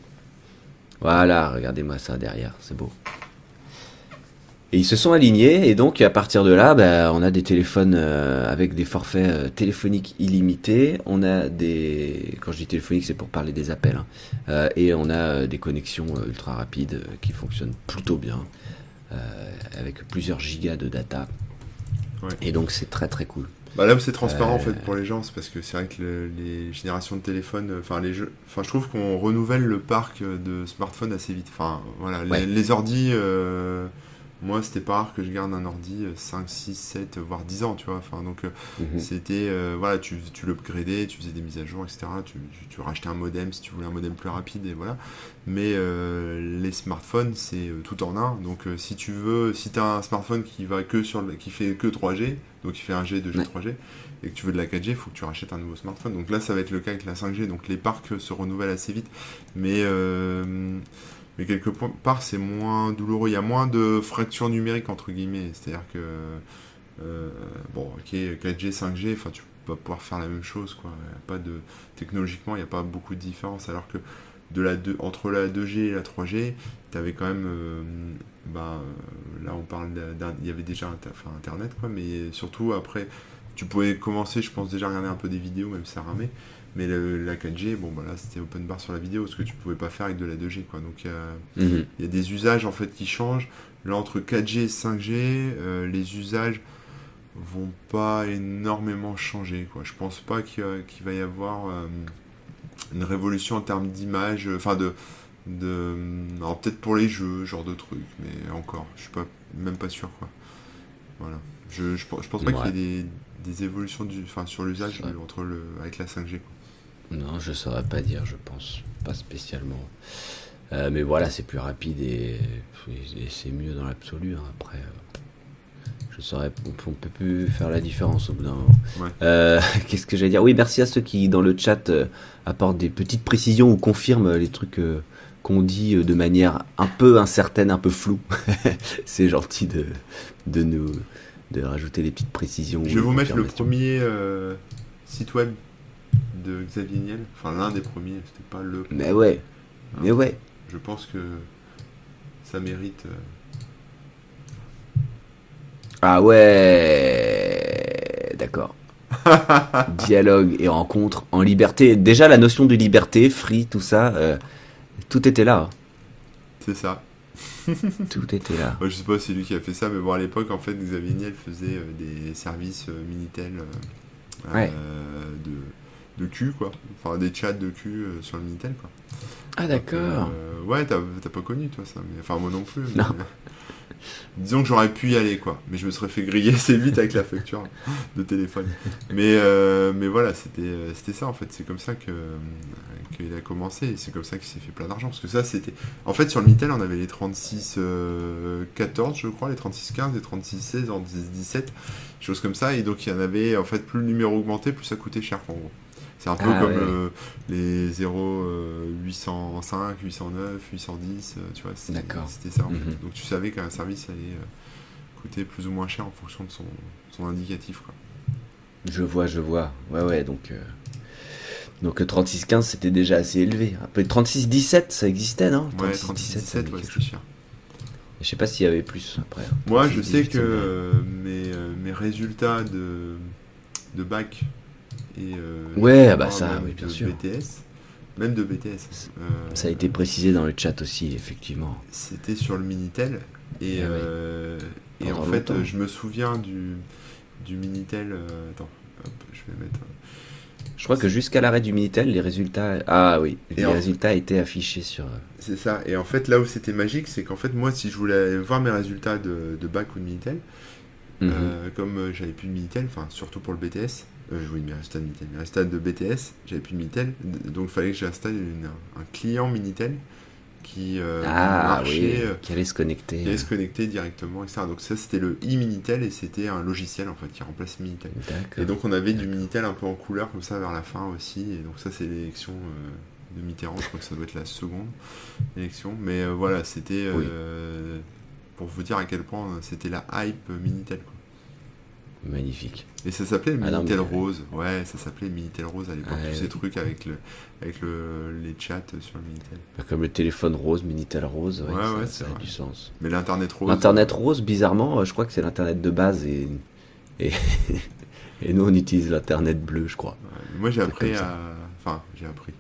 Voilà, regardez-moi ça derrière, c'est beau. Et ils se sont alignés, et donc à partir de là, bah, on a des téléphones euh, avec des forfaits euh, téléphoniques illimités. On a des, quand je dis téléphonique, c'est pour parler des appels, hein. Euh, et on a des connexions ultra rapides qui fonctionnent plutôt bien, avec plusieurs gigas de data. Ouais. Et donc c'est très très cool. Bah là où c'est transparent en fait pour les gens, c'est parce que c'est vrai que le- les générations de téléphones, enfin les jeux, enfin je trouve qu'on renouvelle le parc de smartphones assez vite. Enfin voilà, les, Ouais. les ordis, moi c'était pas rare que je garde un ordi euh, 5, 6, 7, voire 10 ans, tu vois. Enfin donc euh, Mhm. c'était, euh, voilà, tu, tu l'upgradais, tu faisais des mises à jour, etc. Tu, tu, tu rachetais un modem si tu voulais un modem plus rapide et voilà. Mais euh, les smartphones c'est tout en un. Donc euh, si tu veux, si tu as un smartphone qui va que sur le- qui fait que 3G, donc qui fait 1G, 2G, Ouais. 3G, et que tu veux de la 4G, il faut que tu rachètes un nouveau smartphone. Donc là, ça va être le cas avec la 5G. Donc les parcs se renouvellent assez vite. Mais, euh, mais quelque part, c'est moins douloureux. Il y a moins de fractures numériques, entre guillemets. C'est-à-dire que, euh, bon, ok, 4G, 5G, enfin, tu vas pouvoir faire la même chose. Quoi. Pas de, technologiquement, il n'y a pas beaucoup de différence. Alors que de la 2, entre la 2G et la 3G, tu avais quand même. euh, bah, euh, là, on parle. Il y avait déjà Internet, quoi. Mais surtout, après tu pouvais commencer, je pense, déjà regarder un peu des vidéos, même si ça ramait. Mais le- la 4G, bon, bah là, c'était open bar sur la vidéo, ce que tu pouvais pas faire avec de la 2G, quoi. Donc, Mhm. il y a des usages, en fait, qui changent. Là, entre 4G et 5G, euh, les usages vont pas énormément changer, quoi. Je pense pas qu'il va y avoir euh, une révolution en termes d'image, euh, enfin, de... de alors, peut-être pour les jeux, genre de trucs, mais encore, je suis pas, même pas sûr, quoi. Voilà. Je, je, pense- je pense pas Ouais. qu'il y ait des, des évolutions du, enfin, sur l'usage entre le, avec la 5G. quoi. Non, je saurais pas dire, je pense. Pas spécialement. Euh, mais voilà, c'est plus rapide et, et c'est mieux dans l'absolu. hein. Après, euh, je saurais, on, on peut plus faire la différence au bout d'un moment. Ouais. Euh, Qu'est-ce que j'allais dire? Oui, merci à ceux qui, dans le chat, euh, apportent des petites précisions ou confirment les trucs qu'on dit de manière un peu incertaine, un peu floue. c'est gentil de, de nous de rajouter des petites précisions. Je vais ou vous mettre le premier site web de Xavier Niel, enfin l'un des premiers, c'était pas le. Mais ouais, mais ouais. Je pense que ça mérite. euh, Ah ouais, d'accord. Dialogue et rencontre en liberté. Déjà la notion de liberté, free, tout ça, euh, tout était là. C'est ça. Tout était là. Moi, je sais pas si c'est lui qui a fait ça, mais bon, à l'époque, en fait, Xavier Niel faisait euh, des services Minitel euh, Ouais. de, de cul, quoi. Enfin, des chats de cul euh, sur le Minitel, quoi. Ah d'accord. Euh, ouais, t'as pas connu, toi, ça. Mais... Enfin, moi non plus. Non. mais- Disons que j'aurais pu y aller, quoi. Mais je me serais fait griller assez vite avec la facture de téléphone. Mais, euh, mais voilà, c'était euh, ça, en fait. C'est comme ça que euh, qu'il a commencé. Et c'est comme ça qu'il s'est fait plein d'argent. Parce que ça, c'était... En fait, sur le Minitel, on avait les 36 euh, 14, je crois, les 36 15, les 36 16, les 36 17, choses comme ça. Et donc, il y en avait... En fait, plus le numéro augmentait, plus ça coûtait cher, en gros. C'est un peu Ah, comme ouais. euh, les 0 euh, 805, 809, 810, euh, tu vois, c'était ça. en fait. Mhm. Donc tu savais qu'un service allait euh, coûter plus ou moins cher en fonction de son, son indicatif. Quoi. Je vois, je vois. Ouais, ouais, donc. euh, Donc 36-15 c'était déjà assez élevé. Un peu 36-17 ça existait, non? Ouais, 36-17, ça 36, 17, me dit ouais, quelque c'était cher. Je sais pas s'il y avait plus après. Moi, C'est je sais que euh, euh, mes résultats de, de bac et euh, Ouais, je bah ça, même oui, bien de sûr. BTS, même de BTS, euh, Ça a été précisé dans le chat aussi, effectivement. c'était sur le Minitel et, oui. euh, et en fait, longtemps. je me souviens du, du Minitel. euh, attends, hop, je vais mettre. Je crois que jusqu'à l'arrêt du Minitel, les résultats. Ah oui, les en- résultats étaient affichés sur. C'est ça. Et en fait, là où c'était magique, c'est qu'en fait, moi, si je voulais voir mes résultats de, de bac ou de Minitel, Mhm. Euh, comme euh, j'avais plus de Minitel, enfin surtout pour le BTS, euh, oui, mes résultats de Minitel, de BTS, j'avais plus de Minitel, donc il fallait que j'installe une- un client Minitel qui euh, ah marchait, euh, qui allait se connecter. qui allait se connecter directement, etc. Donc ça c'était le e-Minitel et c'était un logiciel en fait qui remplace Minitel. Et donc on avait du Minitel un peu en couleur comme ça vers la fin aussi, et donc ça c'est l'élection euh, de Mitterrand, je crois que ça doit être la seconde élection, mais voilà, c'était pour vous dire à quel point c'était la hype Minitel. Quoi. Magnifique. Et ça s'appelait le Ah Minitel mais- Rose. Ouais, ça s'appelait Minitel Rose à l'époque. Ouais. Tous ces trucs avec, le, avec le, les chats sur le Minitel. Bah, Comme le téléphone rose, Minitel rose, ouais, Ouais, ça, ouais, ça c'est a vrai. du sens. Mais l'Internet Rose. Internet rose, bizarrement, euh, je crois que c'est l'internet de base et, et, et nous on utilise l'internet bleu, je crois. Ouais, Moi j'ai appris à. Enfin, j'ai appris.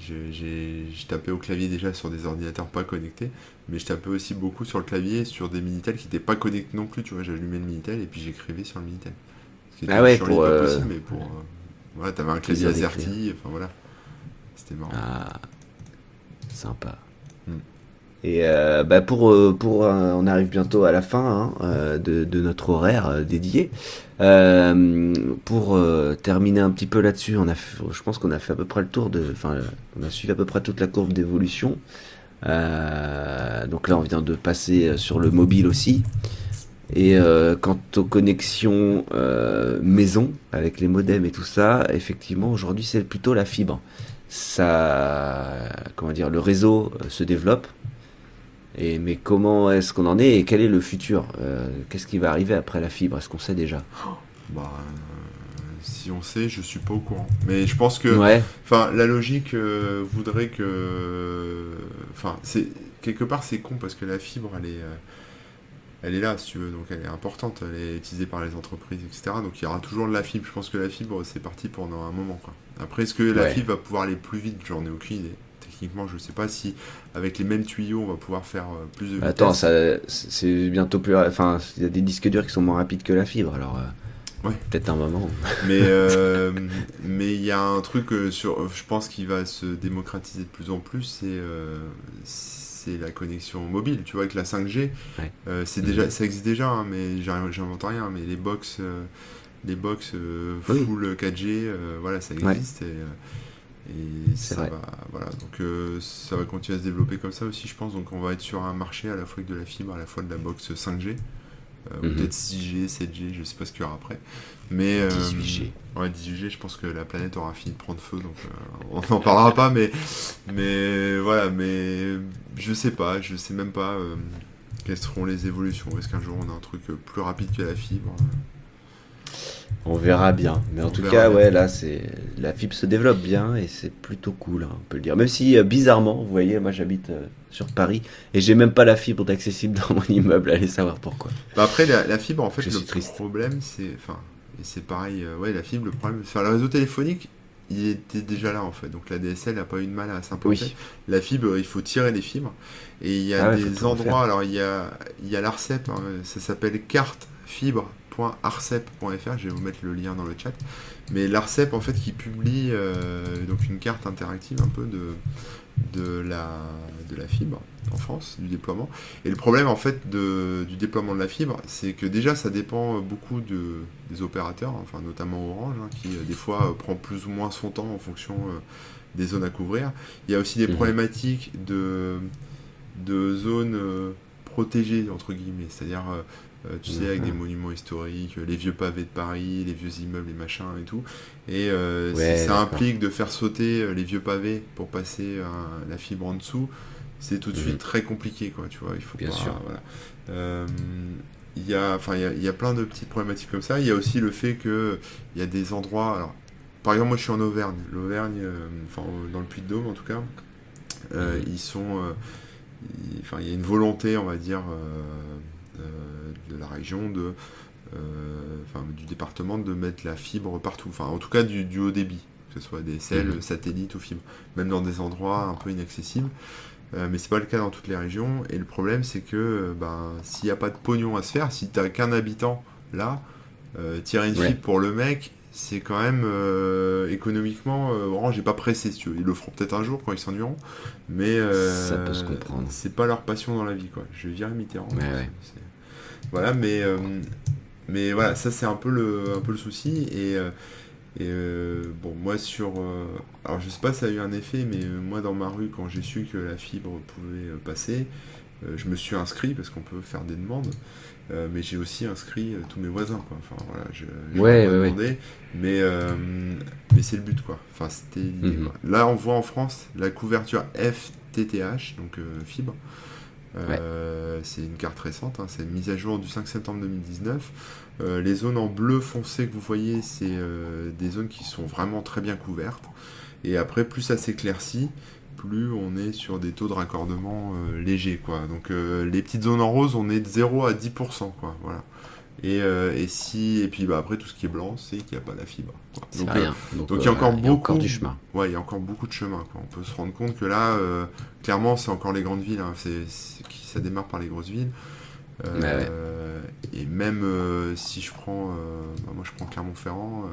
Je- J'ai tapais au clavier déjà sur des ordinateurs pas connectés, mais je tapais aussi beaucoup sur le clavier sur des Minitel qui n'étaient pas connectés non plus. Tu vois, j'allumais le Minitel et puis j'écrivais sur le Minitel. Ce qui était Ah ouais, sur pour, pas euh, possible, mais pour. euh, voilà, t'avais un clavier AZERTY, enfin voilà. C'était marrant. Ah, sympa. Hmm. Et euh, bah pour, euh, pour euh, on arrive bientôt à la fin hein, euh, de, de notre horaire euh, dédié. Euh, pour euh, terminer un petit peu là-dessus, on a, je pense qu'on a fait à peu près le tour de, enfin, euh, on a suivi à peu près toute la courbe d'évolution. Euh, donc là, on vient de passer euh, sur le mobile aussi. Et euh, quant aux connexions euh, maison avec les modems et tout ça, effectivement, aujourd'hui, c'est plutôt la fibre. Ça, comment dire, le réseau se développe. Et mais comment est-ce qu'on en est et quel est le futur? Qu'est-ce qui va arriver après la fibre? Est-ce qu'on sait déjà? Bah, euh, si on sait, je suis pas au courant. Mais je pense que. Ouais. Enfin, la logique euh, voudrait que. Enfin, c'est quelque part c'est con parce que la fibre, elle est, euh, elle est là, si tu veux, donc elle est importante, elle est utilisée par les entreprises, etc. Donc il y aura toujours de la fibre. Je pense que la fibre, c'est parti pendant un moment, quoi. Après, est-ce que la Ouais. fibre va pouvoir aller plus vite? J'en ai aucune idée. Techniquement, je sais pas si avec les mêmes tuyaux, on va pouvoir faire euh, plus de vitesse. Attends, ça, c'est bientôt plus. Enfin, il y a des disques durs qui sont moins rapides que la fibre, alors. euh, Ouais. Peut-être un moment. Mais euh, mais il y a un truc euh, sur, je pense qui va se démocratiser de plus en plus, c'est euh, c'est la connexion mobile. Tu vois, avec la 5G, Ouais. euh, c'est Mhm. déjà, ça existe déjà, hein, mais j'in- j'invente rien. Mais les box, les box Oui. full 4G, euh, voilà, ça Ouais. existe et, ça vrai. va, voilà. Donc euh, ça va continuer à se développer comme ça aussi, je pense. Donc on va être sur un marché à la fois avec de la fibre, à la fois de la box 5G. Euh, ou Mhm. Peut-être 6G, 7G, je sais pas ce qu'il y aura après. Mais euh, 18G. Ouais, 18G, je pense que la planète aura fini de prendre feu, donc euh, on n'en parlera pas, mais, mais voilà, mais je sais pas, je sais même pas euh, quelles seront les évolutions. Est-ce qu'un jour on a un truc euh, plus rapide que la fibre? On verra bien. Mais en On tout cas, bien. ouais, là, c'est la fibre se développe bien et c'est plutôt cool, hein, on peut le dire. Même si, euh, bizarrement, vous voyez, moi j'habite euh, sur Paris et j'ai même pas la fibre d'accessible dans mon immeuble. Allez savoir pourquoi. Bah Après, la, la fibre, en fait, Je le problème, c'est. Enfin, et c'est pareil, euh, ouais, la fibre, le problème. Enfin, le réseau téléphonique, il était déjà là, en fait. Donc la DSL n'a pas eu de mal à s'implanter. Oui. La fibre, il faut tirer les fibres. Et il y a Ah ouais, des endroits, alors il y a, il y a l'ARCEP, hein, ça s'appelle cartefibre.arcep.fr, je vais vous mettre le lien dans le chat. Mais l'ARCEP, en fait, qui publie euh, donc une carte interactive un peu de, de, la, de la fibre en France, du déploiement. Et le problème, en fait, de, du déploiement de la fibre, c'est que déjà, ça dépend beaucoup de, des opérateurs, enfin, notamment Orange, hein, qui, euh, des fois, euh, prend plus ou moins son temps en fonction euh, des zones à couvrir. Il y a aussi des Mhm. problématiques de, de zones euh, protégées, entre guillemets, c'est-à-dire, euh, euh, tu sais, avec Mhm. des monuments historiques, euh, les vieux pavés de Paris, les vieux immeubles, les machins et tout. Et euh, Ouais, si ça implique de faire sauter les vieux pavés pour passer la fibre en dessous, c'est tout de Mhm. suite très compliqué, quoi, tu vois. Il faut Bien pas, sûr. voilà. Euh, il y a, enfin, il y a, il y a plein de petites problématiques comme ça. Il y a aussi le fait que il y a des endroits. Alors, par exemple, moi, je suis en Auvergne. L'Auvergne, enfin, dans le Puy-de-Dôme, en tout cas, Mhm. ils sont, enfin, il y a une volonté, on va dire, de la région de enfin, du département de mettre la fibre partout, enfin en tout cas du, du haut débit, que ce soit des selles, mhm. satellites ou fibres, même dans des endroits un peu inaccessibles. Euh, mais c'est pas le cas dans toutes les régions. Et le problème, c'est que euh, ben, s'il n'y a pas de pognon à se faire, si tu n'as qu'un habitant là, euh, tirer une fibre pour le mec, c'est quand même économiquement. Orange n'est pas pressé, si tu veux. Ils le feront peut-être un jour quand ils s'ennuieront. Mais ça peut se comprendre. C'est pas leur passion dans la vie, quoi. Je vais virer Mitterrand. Voilà, mais, mais voilà, ça c'est un, peu le, un peu le souci. Et. Et euh, bon, moi sur. Euh, alors je sais pas si ça a eu un effet, mais euh, moi dans ma rue, quand j'ai su que la fibre pouvait passer, je me suis inscrit parce qu'on peut faire des demandes. mais j'ai aussi inscrit tous mes voisins, quoi. Enfin voilà, je, je ouais, ouais, demandé, mais mais c'est le but, quoi. Enfin c'était. Mhm. Là, on voit en France la couverture FTTH, donc fibre. C'est une carte récente, hein, c'est une mise à jour du 5 septembre 2019. Euh, les zones en bleu foncé que vous voyez, c'est euh, des zones qui sont vraiment très bien couvertes. Et après, plus ça s'éclaircit, plus on est sur des taux de raccordement euh, légers. Quoi. Donc les petites zones en rose, on est de 0 à 10%. Quoi, voilà. Et, si et puis bah, après tout ce qui est blanc, c'est qu'il n'y a pas la fibre. Donc, rien. donc, il y a encore beaucoup du chemin. Ouais, il y a encore beaucoup de chemin. On peut se rendre compte que là, clairement, c'est encore les grandes villes. Hein. ça démarre par les grosses villes. Euh, et même euh, si je prends, euh, bah, moi je prends Clermont-Ferrand,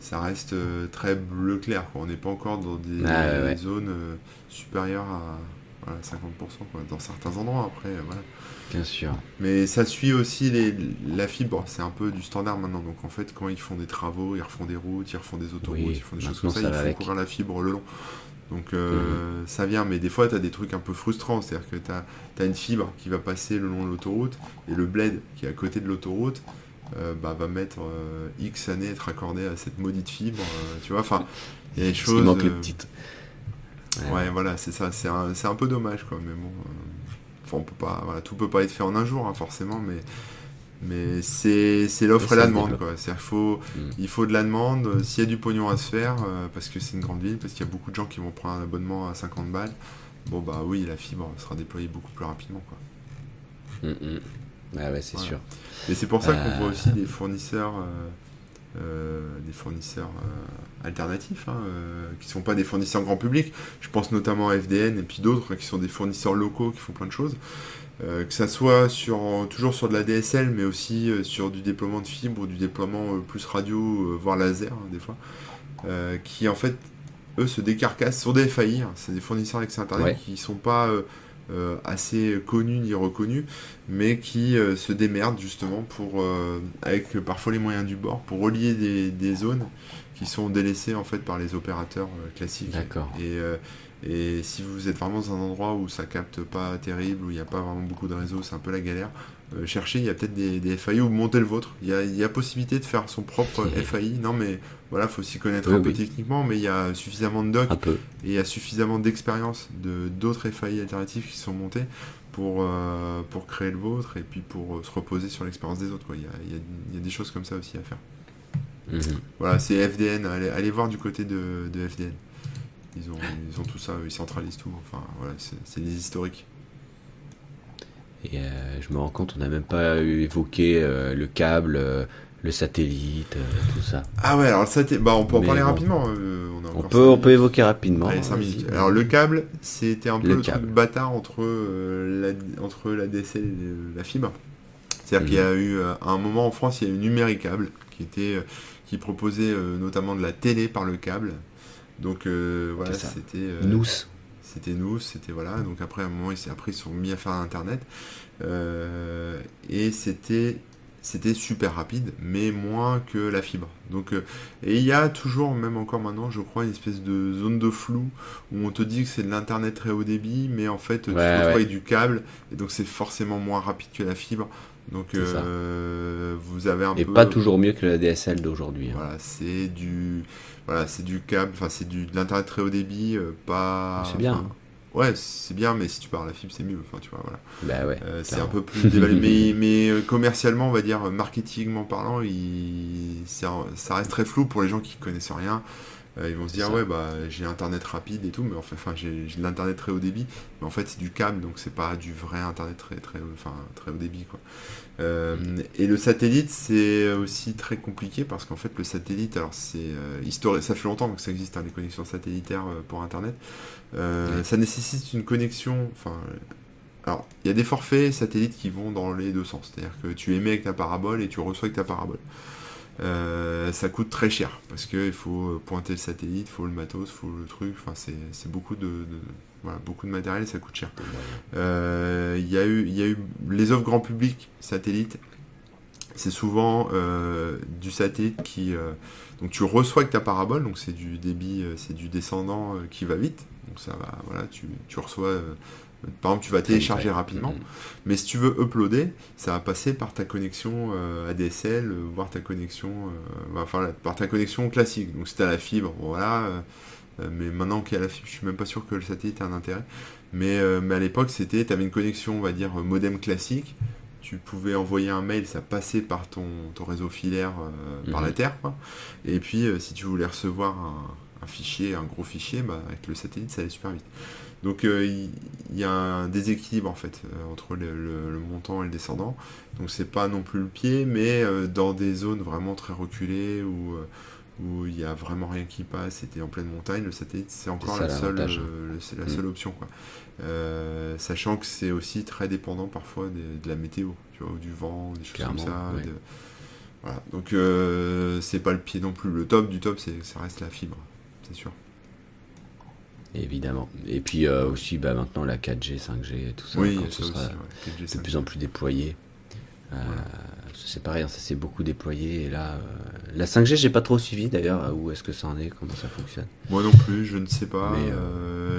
ça reste très bleu clair. On n'est pas encore dans des, ah, zones supérieures à 50%, dans certains endroits après. Voilà. Bien sûr. Mais ça suit aussi les, la fibre, c'est un peu du standard maintenant. Donc en fait, quand ils font des travaux, ils refont des routes, ils refont des autoroutes, ils font des choses comme ça, il faut couvrir la fibre le long. Donc euh, mhm. ça vient, mais des fois tu as des trucs un peu frustrants, c'est-à-dire que tu as, une fibre qui va passer le long de l'autoroute, et le bled qui est à côté de l'autoroute euh, bah, va mettre euh, X années à être accordé à cette maudite fibre, tu vois, enfin, il y a des choses... manque les petites. Ouais, voilà, c'est ça, c'est un, un, peu dommage, quoi, mais bon, enfin, on peut pas, voilà, tout peut pas être fait en un jour, hein, forcément, mais mais c'est l'offre et la demande. Quoi. Il, faut, mm. il faut de la demande. Euh, s'il y a du pognon à se faire, euh, parce que c'est une grande ville, parce qu'il y a beaucoup de gens qui vont prendre un abonnement à 50 balles, bon bah oui, la fibre sera déployée beaucoup plus rapidement. Quoi. Mm, mm. Ah ouais, c'est sûr. Et c'est pour ça qu'on voit aussi des fournisseurs, euh, des fournisseurs alternatifs, hein, qui ne sont pas des fournisseurs grand public. Je pense notamment à FDN et puis d'autres hein, qui sont des fournisseurs locaux qui font plein de choses. Euh, que ça soit sur, toujours sur de la DSL, mais aussi euh, sur du déploiement de fibre, du déploiement euh, plus radio, voire laser, hein, des fois, qui en fait, eux, se décarcassent sur des FAI, c'est des fournisseurs d'accès Internet qui ne sont pas assez connus ni reconnus, mais qui se démerdent justement pour, avec parfois les moyens du bord, pour relier des, des, zones qui sont délaissées en fait par les opérateurs classiques. D'accord. Et et si vous êtes vraiment dans un endroit où ça capte pas terrible, où il n'y a pas vraiment beaucoup de réseau, c'est un peu la galère, euh, cherchez, il y a peut-être des, des, FAI ou montez le vôtre. Il y a, possibilité de faire son propre FAI. Non, mais voilà, faut s'y connaître un peu techniquement, mais il y a suffisamment de doc et il y a suffisamment d'expérience de d'autres FAI alternatifs qui sont montés pour, euh, pour créer le vôtre et puis pour euh, se reposer sur l'expérience des autres. Il, y a, il, y a, des choses comme ça aussi à faire. Mhm. Voilà, c'est FDN. Allez, allez, voir du côté de, de FDN. Ils ont, ils ont tout ça, ils centralisent tout. Enfin, voilà, c'est des historiques. Et euh, je me rends compte, on n'a même pas évoqué euh, le câble, euh, le satellite, tout ça. Ah ouais, alors le bah, on peut en parler rapidement. On, peut, on peut évoquer rapidement. Allez, 5 minutes. Alors le câble, c'était un peu le, truc bâtard entre, la, entre la DSL et la fibre. C'est-à-dire qu'il y a mhm. eu, à un moment en France, il y a eu Numéricable qui, était, qui proposait notamment de la télé par le câble. Donc voilà, c'était. Nous. C'était nous, c'était voilà. Donc après, à un moment, ils, après, ils sont mis à faire Internet. Euh, et c'était c'était super rapide, mais moins que la fibre. Donc, et il y a toujours, même encore maintenant, je crois, une espèce de zone de flou où on te dit que c'est de l'internet très haut débit, mais en fait, tu te retrouves du câble, et donc c'est forcément moins rapide que la fibre. Donc, vous avez un et peu. Et pas toujours mieux que la DSL d'aujourd'hui. Hein. Voilà, c'est du voilà, c'est du câble, enfin c'est du de l'internet très haut débit, euh, pas. C'est bien. ouais, c'est bien, mais si tu parles à la fibre, c'est mieux. Enfin, tu vois, voilà. Bah ouais. Euh, c'est un peu plus dévalué, mais, euh, commercialement, on va dire, marketingment parlant, il, ça, reste très flou pour les gens qui connaissent rien. Euh, ils vont se dire, ça. ouais, bah j'ai internet rapide et tout, mais enfin, enfin j'ai de l'internet très haut débit, mais en fait c'est du câble, donc c'est pas du vrai internet très, très, haut- enfin, très haut débit, quoi. Euh, et le satellite, c'est aussi très compliqué parce qu'en fait, le satellite, alors c'est euh, historique, ça fait longtemps que ça existe, hein, les connexions satellitaires euh, pour internet. Ouais. Ça nécessite une connexion, enfin. Alors, il y a des forfaits satellites qui vont dans les deux sens. C'est-à-dire que tu émets avec ta parabole et tu reçois avec ta parabole. Euh, ça coûte très cher parce qu'il faut pointer le satellite, il faut le matos, il faut le truc. Enfin, c'est beaucoup de, de- voilà, beaucoup de matériel ça coûte cher. Euh, Il y, les offres grand public satellite. C'est souvent euh, du satellite qui. donc tu reçois avec ta parabole, donc c'est du débit, c'est du descendant qui va vite. Donc ça va, voilà, tu reçois. Par exemple, tu vas télécharger rapidement. Mhm. Mais si tu veux uploader, ça va passer par ta connexion euh, ADSL, euh, voire ta connexion, euh, enfin par ta connexion classique. Donc si tu as la fibre, voilà. euh, mais maintenant qu'il y a la fibre, je suis même pas sûr que le satellite ait un intérêt. Mais, euh, mais à l'époque, c'était, tu avais une connexion, on va dire, modem classique. Tu pouvais envoyer un mail, ça passait par ton, ton réseau filaire euh, par la Terre. Quoi. Et puis, euh, si tu voulais recevoir un, un fichier, un gros fichier, bah, avec le satellite, ça allait super vite. Donc euh, il y, a un déséquilibre en fait euh, entre le, le- le montant et le descendant. Donc c'est pas non plus le pied, mais euh, dans des zones vraiment très reculées où où il y a vraiment rien qui passe, c'était en pleine montagne, le satellite c'est encore la seule, euh, Mm. seule option quoi. Euh, sachant que c'est aussi très dépendant parfois de, la météo, tu vois, ou du vent, des choses comme ça. ouais. de- Voilà. Donc euh, c'est pas le pied non plus. Le top du top, c'est ça reste la fibre, c'est sûr. Évidemment. Et puis euh, aussi, bah, maintenant, la 4G, 5G, et tout ça, oui, quand ça ce aussi. sera ouais. 4G, de 5G. plus en plus déployé. Euh, Voilà. C'est pareil, hein, ça s'est beaucoup déployé. Et là, euh, la 5G, j'ai pas trop suivi d'ailleurs. Où est-ce que ça en est Comment ça fonctionne Moi non plus, je ne sais pas. Mais,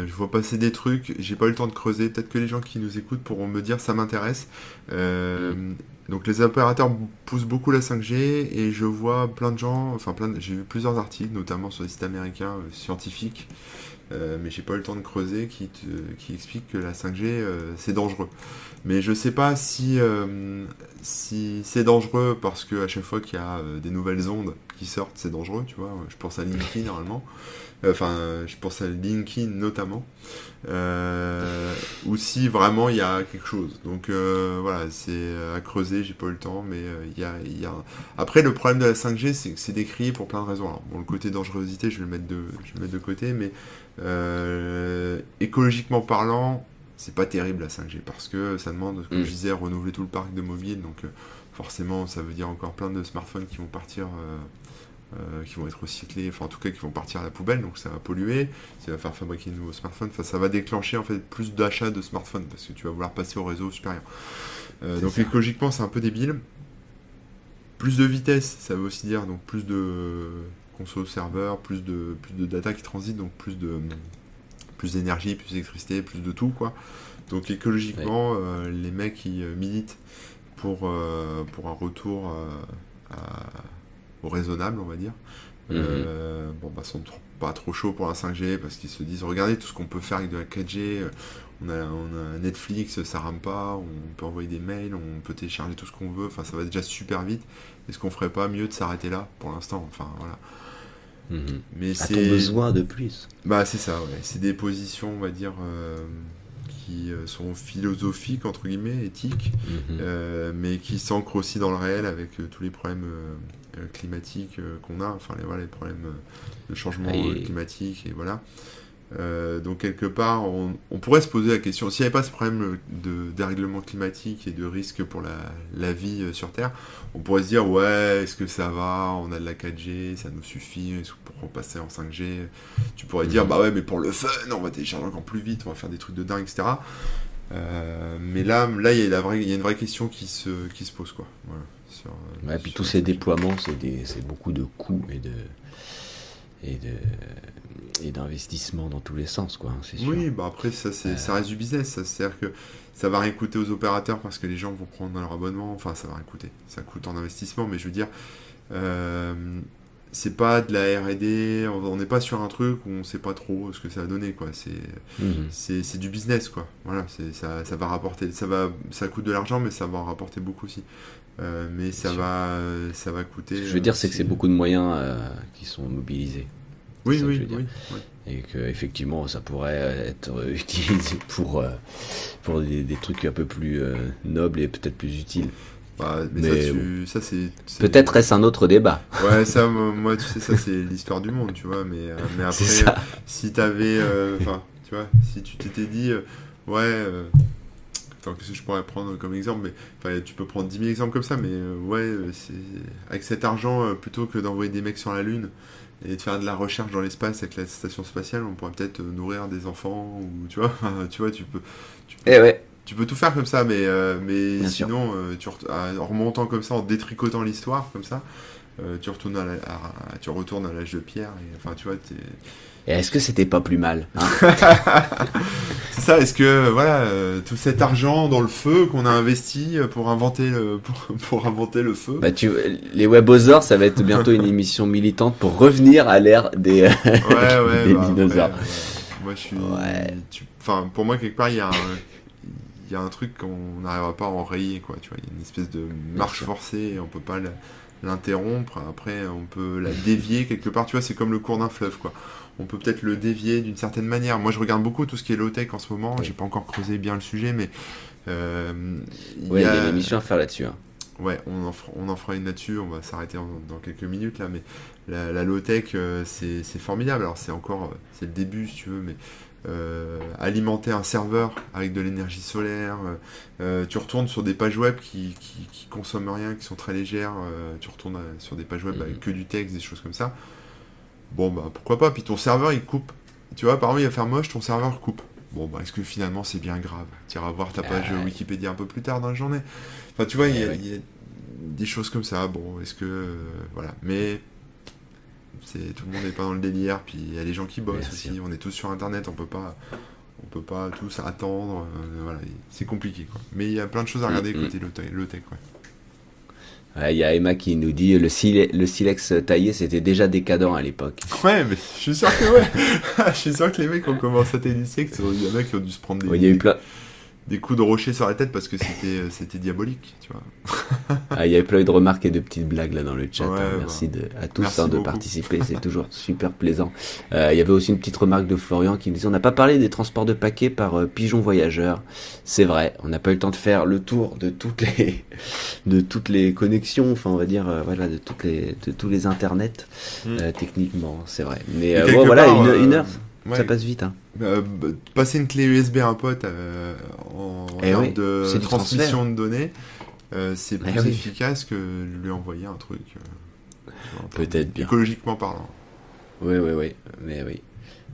je vois passer des trucs, j'ai pas eu le temps de creuser. Peut-être que les gens qui nous écoutent pourront me dire ça m'intéresse. Euh, Donc les opérateurs poussent beaucoup la 5G et je vois plein de gens, enfin plein, j'ai vu plusieurs articles, notamment sur les sites américains euh, scientifiques, euh, mais j'ai pas eu le temps de creuser, qui, te- qui expliquent que la 5G euh, c'est dangereux. Mais je sais pas si, euh, si c'est dangereux parce que à chaque fois qu'il y a des nouvelles ondes qui sortent, c'est dangereux, tu vois. Je pense à LinkedIn normalement. Enfin, je pense à LinkedIn notamment. Ou si vraiment il y a quelque chose. Donc voilà, c'est à creuser, j'ai pas eu le temps, mais il y, a, y a... Après, le problème de la 5G, c'est que c'est décrié pour plein de raisons. Alors, bon, le côté dangerosité, je vais le mettre de, je vais le mettre de côté, mais euh, écologiquement parlant, c'est pas terrible la 5G parce que ça demande, comme Mm. je disais, renouveler tout le parc de mobile. Donc euh, forcément, ça veut dire encore plein de smartphones qui vont partir. euh, qui vont être recyclés, enfin en tout cas qui vont partir à la poubelle, donc ça va polluer, ça va faire fabriquer de nouveaux smartphones, enfin ça va déclencher en fait plus d'achats de smartphones parce que tu vas vouloir passer au réseau supérieur. Donc ça. écologiquement c'est un peu débile. Plus de vitesse, ça veut aussi dire donc plus de conso serveur, plus de plus de data qui transite, donc plus de plus d'énergie, plus d'électricité, plus de tout quoi. Donc écologiquement, euh, les mecs qui euh, militent pour, euh, pour un retour euh, à- au raisonnable, on va dire, Mhm. bon, bah, sont trop- pas trop chauds pour la 5G parce qu'ils se disent regardez tout ce qu'on peut faire avec de la 4G. On a, on a Netflix, ça rame pas, on peut envoyer des mails, on peut télécharger tout ce qu'on veut, enfin ça va déjà super vite. Est-ce qu'on ferait pas mieux de s'arrêter là pour l'instant? Enfin voilà. Mhm. Mais c'est. besoin de plus? Bah c'est ça, ouais. C'est des positions, on va dire, euh, qui euh, sont philosophiques, entre guillemets, éthiques, Mhm. euh, mais qui s'ancrent aussi dans le réel avec euh, tous les problèmes climatiques qu'on a, enfin les, voilà, les problèmes de changement Ah, et- climatique, et voilà. Euh, donc quelque part, on, on pourrait se poser la question, s'il n'y avait pas ce problème de dérèglement climatique et de risque pour la, la vie euh, sur Terre, on pourrait se dire, ouais, est-ce que ça va, on a de la 4G, ça nous suffit, est-ce que pour passer en 5G, tu pourrais dire, Mhm. bah ouais, mais pour le fun, on va télécharger encore plus vite, on va faire des trucs de dingue, etc. Euh, mais là, là, il y a y une vraie question qui se, qui se pose, quoi. Voilà, sur, Ouais, puis tous ces 5G. déploiements, c'est beaucoup de coûts et de et de et d'investissements dans tous les sens, quoi. hein, sûr. Oui, bah après, ça, Euh. ça reste du business. Ça, c'est-à-dire que ça va rien coûter aux opérateurs parce que les gens vont prendre leur abonnement. Enfin, ça va rien coûter. Ça coûte en investissement, mais je veux dire, euh, c'est pas de la R&D. On n'est pas sur un truc où on sait pas trop ce que ça va donner, quoi. C'est, c'est du business, quoi. Voilà, ça, ça va rapporter. Ça, va, ça coûte de l'argent, mais ça va en rapporter beaucoup aussi. Euh, mais ça sûr. va, ça va coûter. Ce que je veux dire, c'est que c'est beaucoup de moyens euh, qui sont mobilisés. Oui, que oui, oui. Et que effectivement, ça pourrait être euh, utilisé pour euh, pour des, des trucs un peu plus euh, nobles et peut-être plus utiles. Bah, mais, Mais ça, tu- ça, c'est. Peut-être est-ce un autre débat. Ouais, ça, moi, tu sais, ça, c'est l'histoire du monde, tu vois. Mais, euh, mais après, ça. euh, si t'avais. euh, Enfin, tu vois, si tu t'étais dit. euh, ouais. euh, qu'est-ce que je pourrais prendre comme exemple mais, enfin, Tu peux prendre 10 000 exemples comme ça, mais euh, ouais, euh, avec cet argent, euh, plutôt que d'envoyer des mecs sur la Lune et de faire de la recherche dans l'espace avec la station spatiale, on pourrait peut-être euh, nourrir des enfants, ou tu vois, tu vois, tu peux. Tu peux Eh ouais. tu peux tout faire comme ça, mais, euh, mais Bien sinon, euh, tu à- en remontant comme ça, en détricotant l'histoire comme ça, euh, tu retournes à, la- à- tu retournes à l'âge de pierre. Et, enfin, tu vois, t'es- Et est-ce que c'était pas plus mal hein c'est ça. Est-ce que euh, voilà, euh, tout cet argent dans le feu qu'on a investi euh, pour inventer le pour, pour inventer le feu. bah, tu, Les webosaures, ça va être bientôt une émission militante pour revenir à l'ère des. ouais, ouais. des bah, dinosaures. ouais, ouais. Moi, je suis. Tu- pour moi, quelque part, il y a un. Il y a un truc qu'on n'arrivera pas à enrayer, quoi. Tu vois, il y a une espèce de marche forcée, et on peut pas l'interrompre. Après, on peut la dévier quelque part. Tu vois, c'est comme le cours d'un fleuve, quoi. On peut peut-être le dévier d'une certaine manière. Moi, je regarde beaucoup tout ce qui est low-tech en ce moment. Oui. J'ai pas encore creusé bien le sujet, mais euh, il Ouais, y il y a- a une émission à faire là-dessus. hein. Ouais, on en, fera, on en fera une là-dessus, on va s'arrêter dans quelques minutes là, mais la, la low-tech, euh, c'est formidable. Alors c'est encore, euh, c'est le début si tu veux, mais euh, alimenter un serveur avec de l'énergie solaire, euh, tu retournes sur des pages web qui, qui, qui consomment rien, qui sont très légères, euh, tu retournes sur des pages web Mhm. avec que du texte, des choses comme ça. Bon bah pourquoi pas, puis ton serveur il coupe. Tu vois, par exemple il va faire moche, ton serveur coupe. Bon bah est-ce que finalement c'est bien grave? Tu iras voir ta page Ah. Wikipédia un peu plus tard dans la journée. Enfin, tu vois, il y, a- ouais. il y a des choses comme ça. Bon, est-ce que. euh, voilà. Mais. c'est Tout le monde n'est pas dans le délire. Puis il y a les gens qui bossent Bien aussi. sûr. On est tous sur Internet. On peut pas. On peut pas tous attendre. euh, voilà. C'est compliqué, quoi. Mais il y a plein de choses à regarder Mm, côté low-tech, low-tech, ouais. Ouais, Il y a Emma qui nous dit le, sile- le silex taillé, c'était déjà décadent à l'époque. Ouais, mais je suis sûr que, ouais. je suis sûr que les mecs ont commencé à que Il y en a qui ont dû se prendre des, Ouais, Il y a eu plein, des coups de rocher sur la tête parce que c'était euh, c'était diabolique, tu vois. ah, il y a eu plein de remarques et de petites blagues là dans le chat. Ouais, hein. bah. Merci de, à tous Merci hein, de participer, c'est toujours super plaisant. Euh, il y avait aussi une petite remarque de Florian qui nous disait on n'a pas parlé des transports de paquets par euh, pigeons voyageurs. C'est vrai, on n'a pas eu le temps de faire le tour de toutes les de toutes les connexions, enfin on va dire euh, voilà de toutes les de tous les internets Mm. euh, techniquement, c'est vrai. Mais bon voilà part, une, une heure, ouais. ça passe vite. Hein. Euh, bah, passer une clé USB à un pote euh, en, Eh termes oui, de transmission de données, euh, c'est plus Eh oui. efficace que lui envoyer un truc. euh, Peut-être bien. Écologiquement parlant. Oui, oui, oui, mais oui.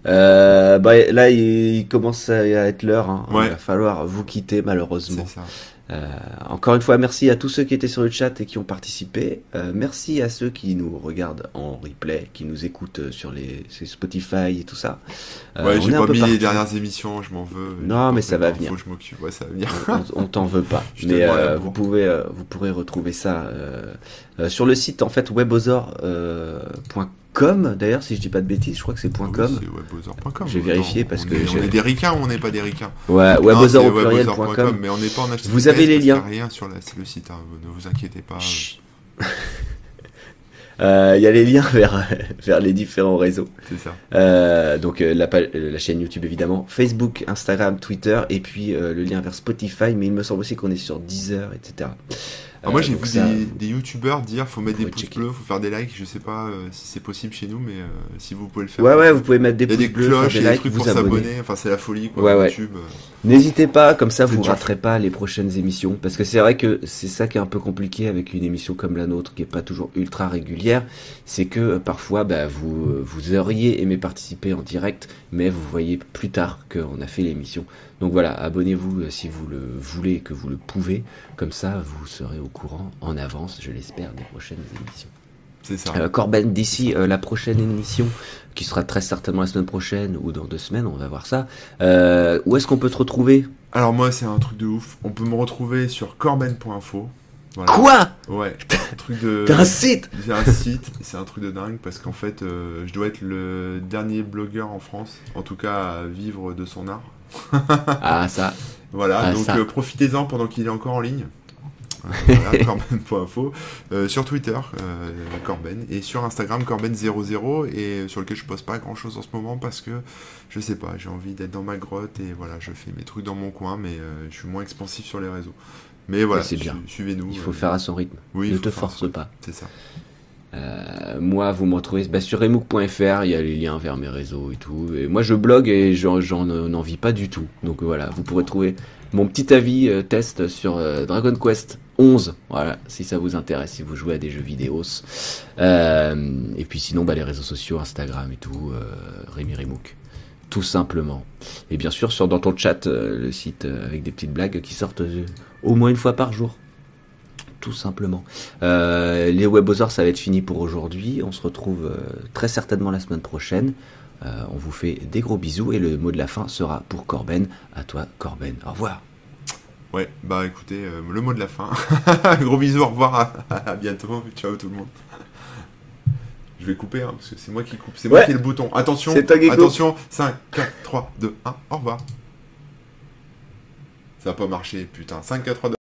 Euh, bah, là, il, il commence à être l'heure. hein. Ouais. Il va falloir vous quitter, malheureusement. C'est ça. Euh, encore une fois, merci à tous ceux qui étaient sur le chat et qui ont participé. Euh, merci à ceux qui nous regardent en replay, qui nous écoutent euh, sur les sur Spotify et tout ça. Euh, ouais, j'ai pas mis partout. les dernières émissions, je m'en veux. Non, mais ça va venir. Faut je m'occupe, ouais, ça va venir. on, on t'en veut pas. Mais euh, vous pouvez euh, vous pourrez retrouver ça euh, euh, sur le site en fait webosor.com d'ailleurs si je dis pas de bêtises, je crois que c'est oui, .com. c'est. J'ai vérifié parce on que est- On est des ricains ou on n'est pas des ricains Ouais, webosor Mais on n'est pas en HTTPS Vous avez les liens. rien sur la- le site, hein, ne vous inquiétez pas. Euh, Il y a les liens vers, vers les différents réseaux. C'est ça. Euh, donc euh, la, page- la chaîne YouTube évidemment, Facebook, Instagram, Twitter, et puis euh, le lien vers Spotify, mais il me semble aussi qu'on est sur Deezer, etc. Alors moi Euh, j'ai donc vu ça, des, des youtubeurs dire faut mettre des pouces checker. bleus, faut faire des likes, je sais pas euh, si c'est possible chez nous mais euh, si vous pouvez le faire. Ouais, ouais, vous pouvez mettre des pouces bleus, cloches, des des likes, trucs vous pour abonner. s'abonner, enfin c'est la folie quoi, Ouais, ouais. YouTube. N'hésitez pas, comme ça vous raterez pas les prochaines émissions. Parce que c'est vrai que c'est ça qui est un peu compliqué avec une émission comme la nôtre, qui est pas toujours ultra régulière. C'est que euh, parfois, bah, vous, vous auriez aimé participer en direct, mais vous voyez plus tard qu'on a fait l'émission. Donc voilà, abonnez-vous euh, si vous le voulez et que vous le pouvez. Comme ça, vous serez au courant en avance, je l'espère, des prochaines émissions. C'est ça. Euh, Corben, d'ici euh, la prochaine émission, qui sera très certainement la semaine prochaine ou dans deux semaines, on va voir ça. Euh, où est-ce qu'on peut te retrouver? Alors moi c'est un truc de ouf, on peut me retrouver sur corben.info. Voilà. Quoi? Ouais, un truc de... T'as un site? C'est un site, c'est un truc de dingue parce qu'en fait je dois être le dernier blogueur en France, en tout cas à vivre de son art. Ah ça, Voilà, Ah, donc euh, profitez-en pendant qu'il est encore en ligne. voilà, corben.info. Euh, sur Twitter, euh, Corben. Et sur Instagram, Corben00. Et sur lequel je poste pas grand chose en ce moment parce que je sais pas, j'ai envie d'être dans ma grotte et voilà, je fais mes trucs dans mon coin, mais euh, je suis moins expansif sur les réseaux. Mais voilà, su- suivez-nous. Il faut faire à son rythme. oui, ne te force pas. C'est ça. Euh, moi, vous me retrouvez bah, sur emook.fr, il y a les liens vers mes réseaux et tout. Et moi, je blogue et j'en j'en, euh, vis pas du tout. Donc voilà, vous pourrez trouver mon petit avis euh, test sur Dragon Quest 11. Voilà, si ça vous intéresse, si vous jouez à des jeux vidéo. Et puis sinon, bah, les réseaux sociaux, Instagram et tout, Rémi Remook. Tout simplement. Et bien sûr, sur dans ton chat, le site avec des petites blagues qui sortent au moins une fois par jour. Tout simplement. Euh, les webosors, ça va être fini pour aujourd'hui. On se retrouve euh, très certainement la semaine prochaine. Euh, on vous fait des gros bisous et le mot de la fin sera pour Corben. À toi, Corben. Au revoir. Ouais, bah écoutez, euh, le mot de la fin. Gros bisous, au revoir, à, à bientôt. Ciao tout le monde. Je vais couper, hein, parce que c'est moi qui coupe. C'est moi qui ai le bouton. Attention, attention. 5, 4, 3, 2, 1. Au revoir. Ça va pas marcher, putain. 5, 4, 3, 2.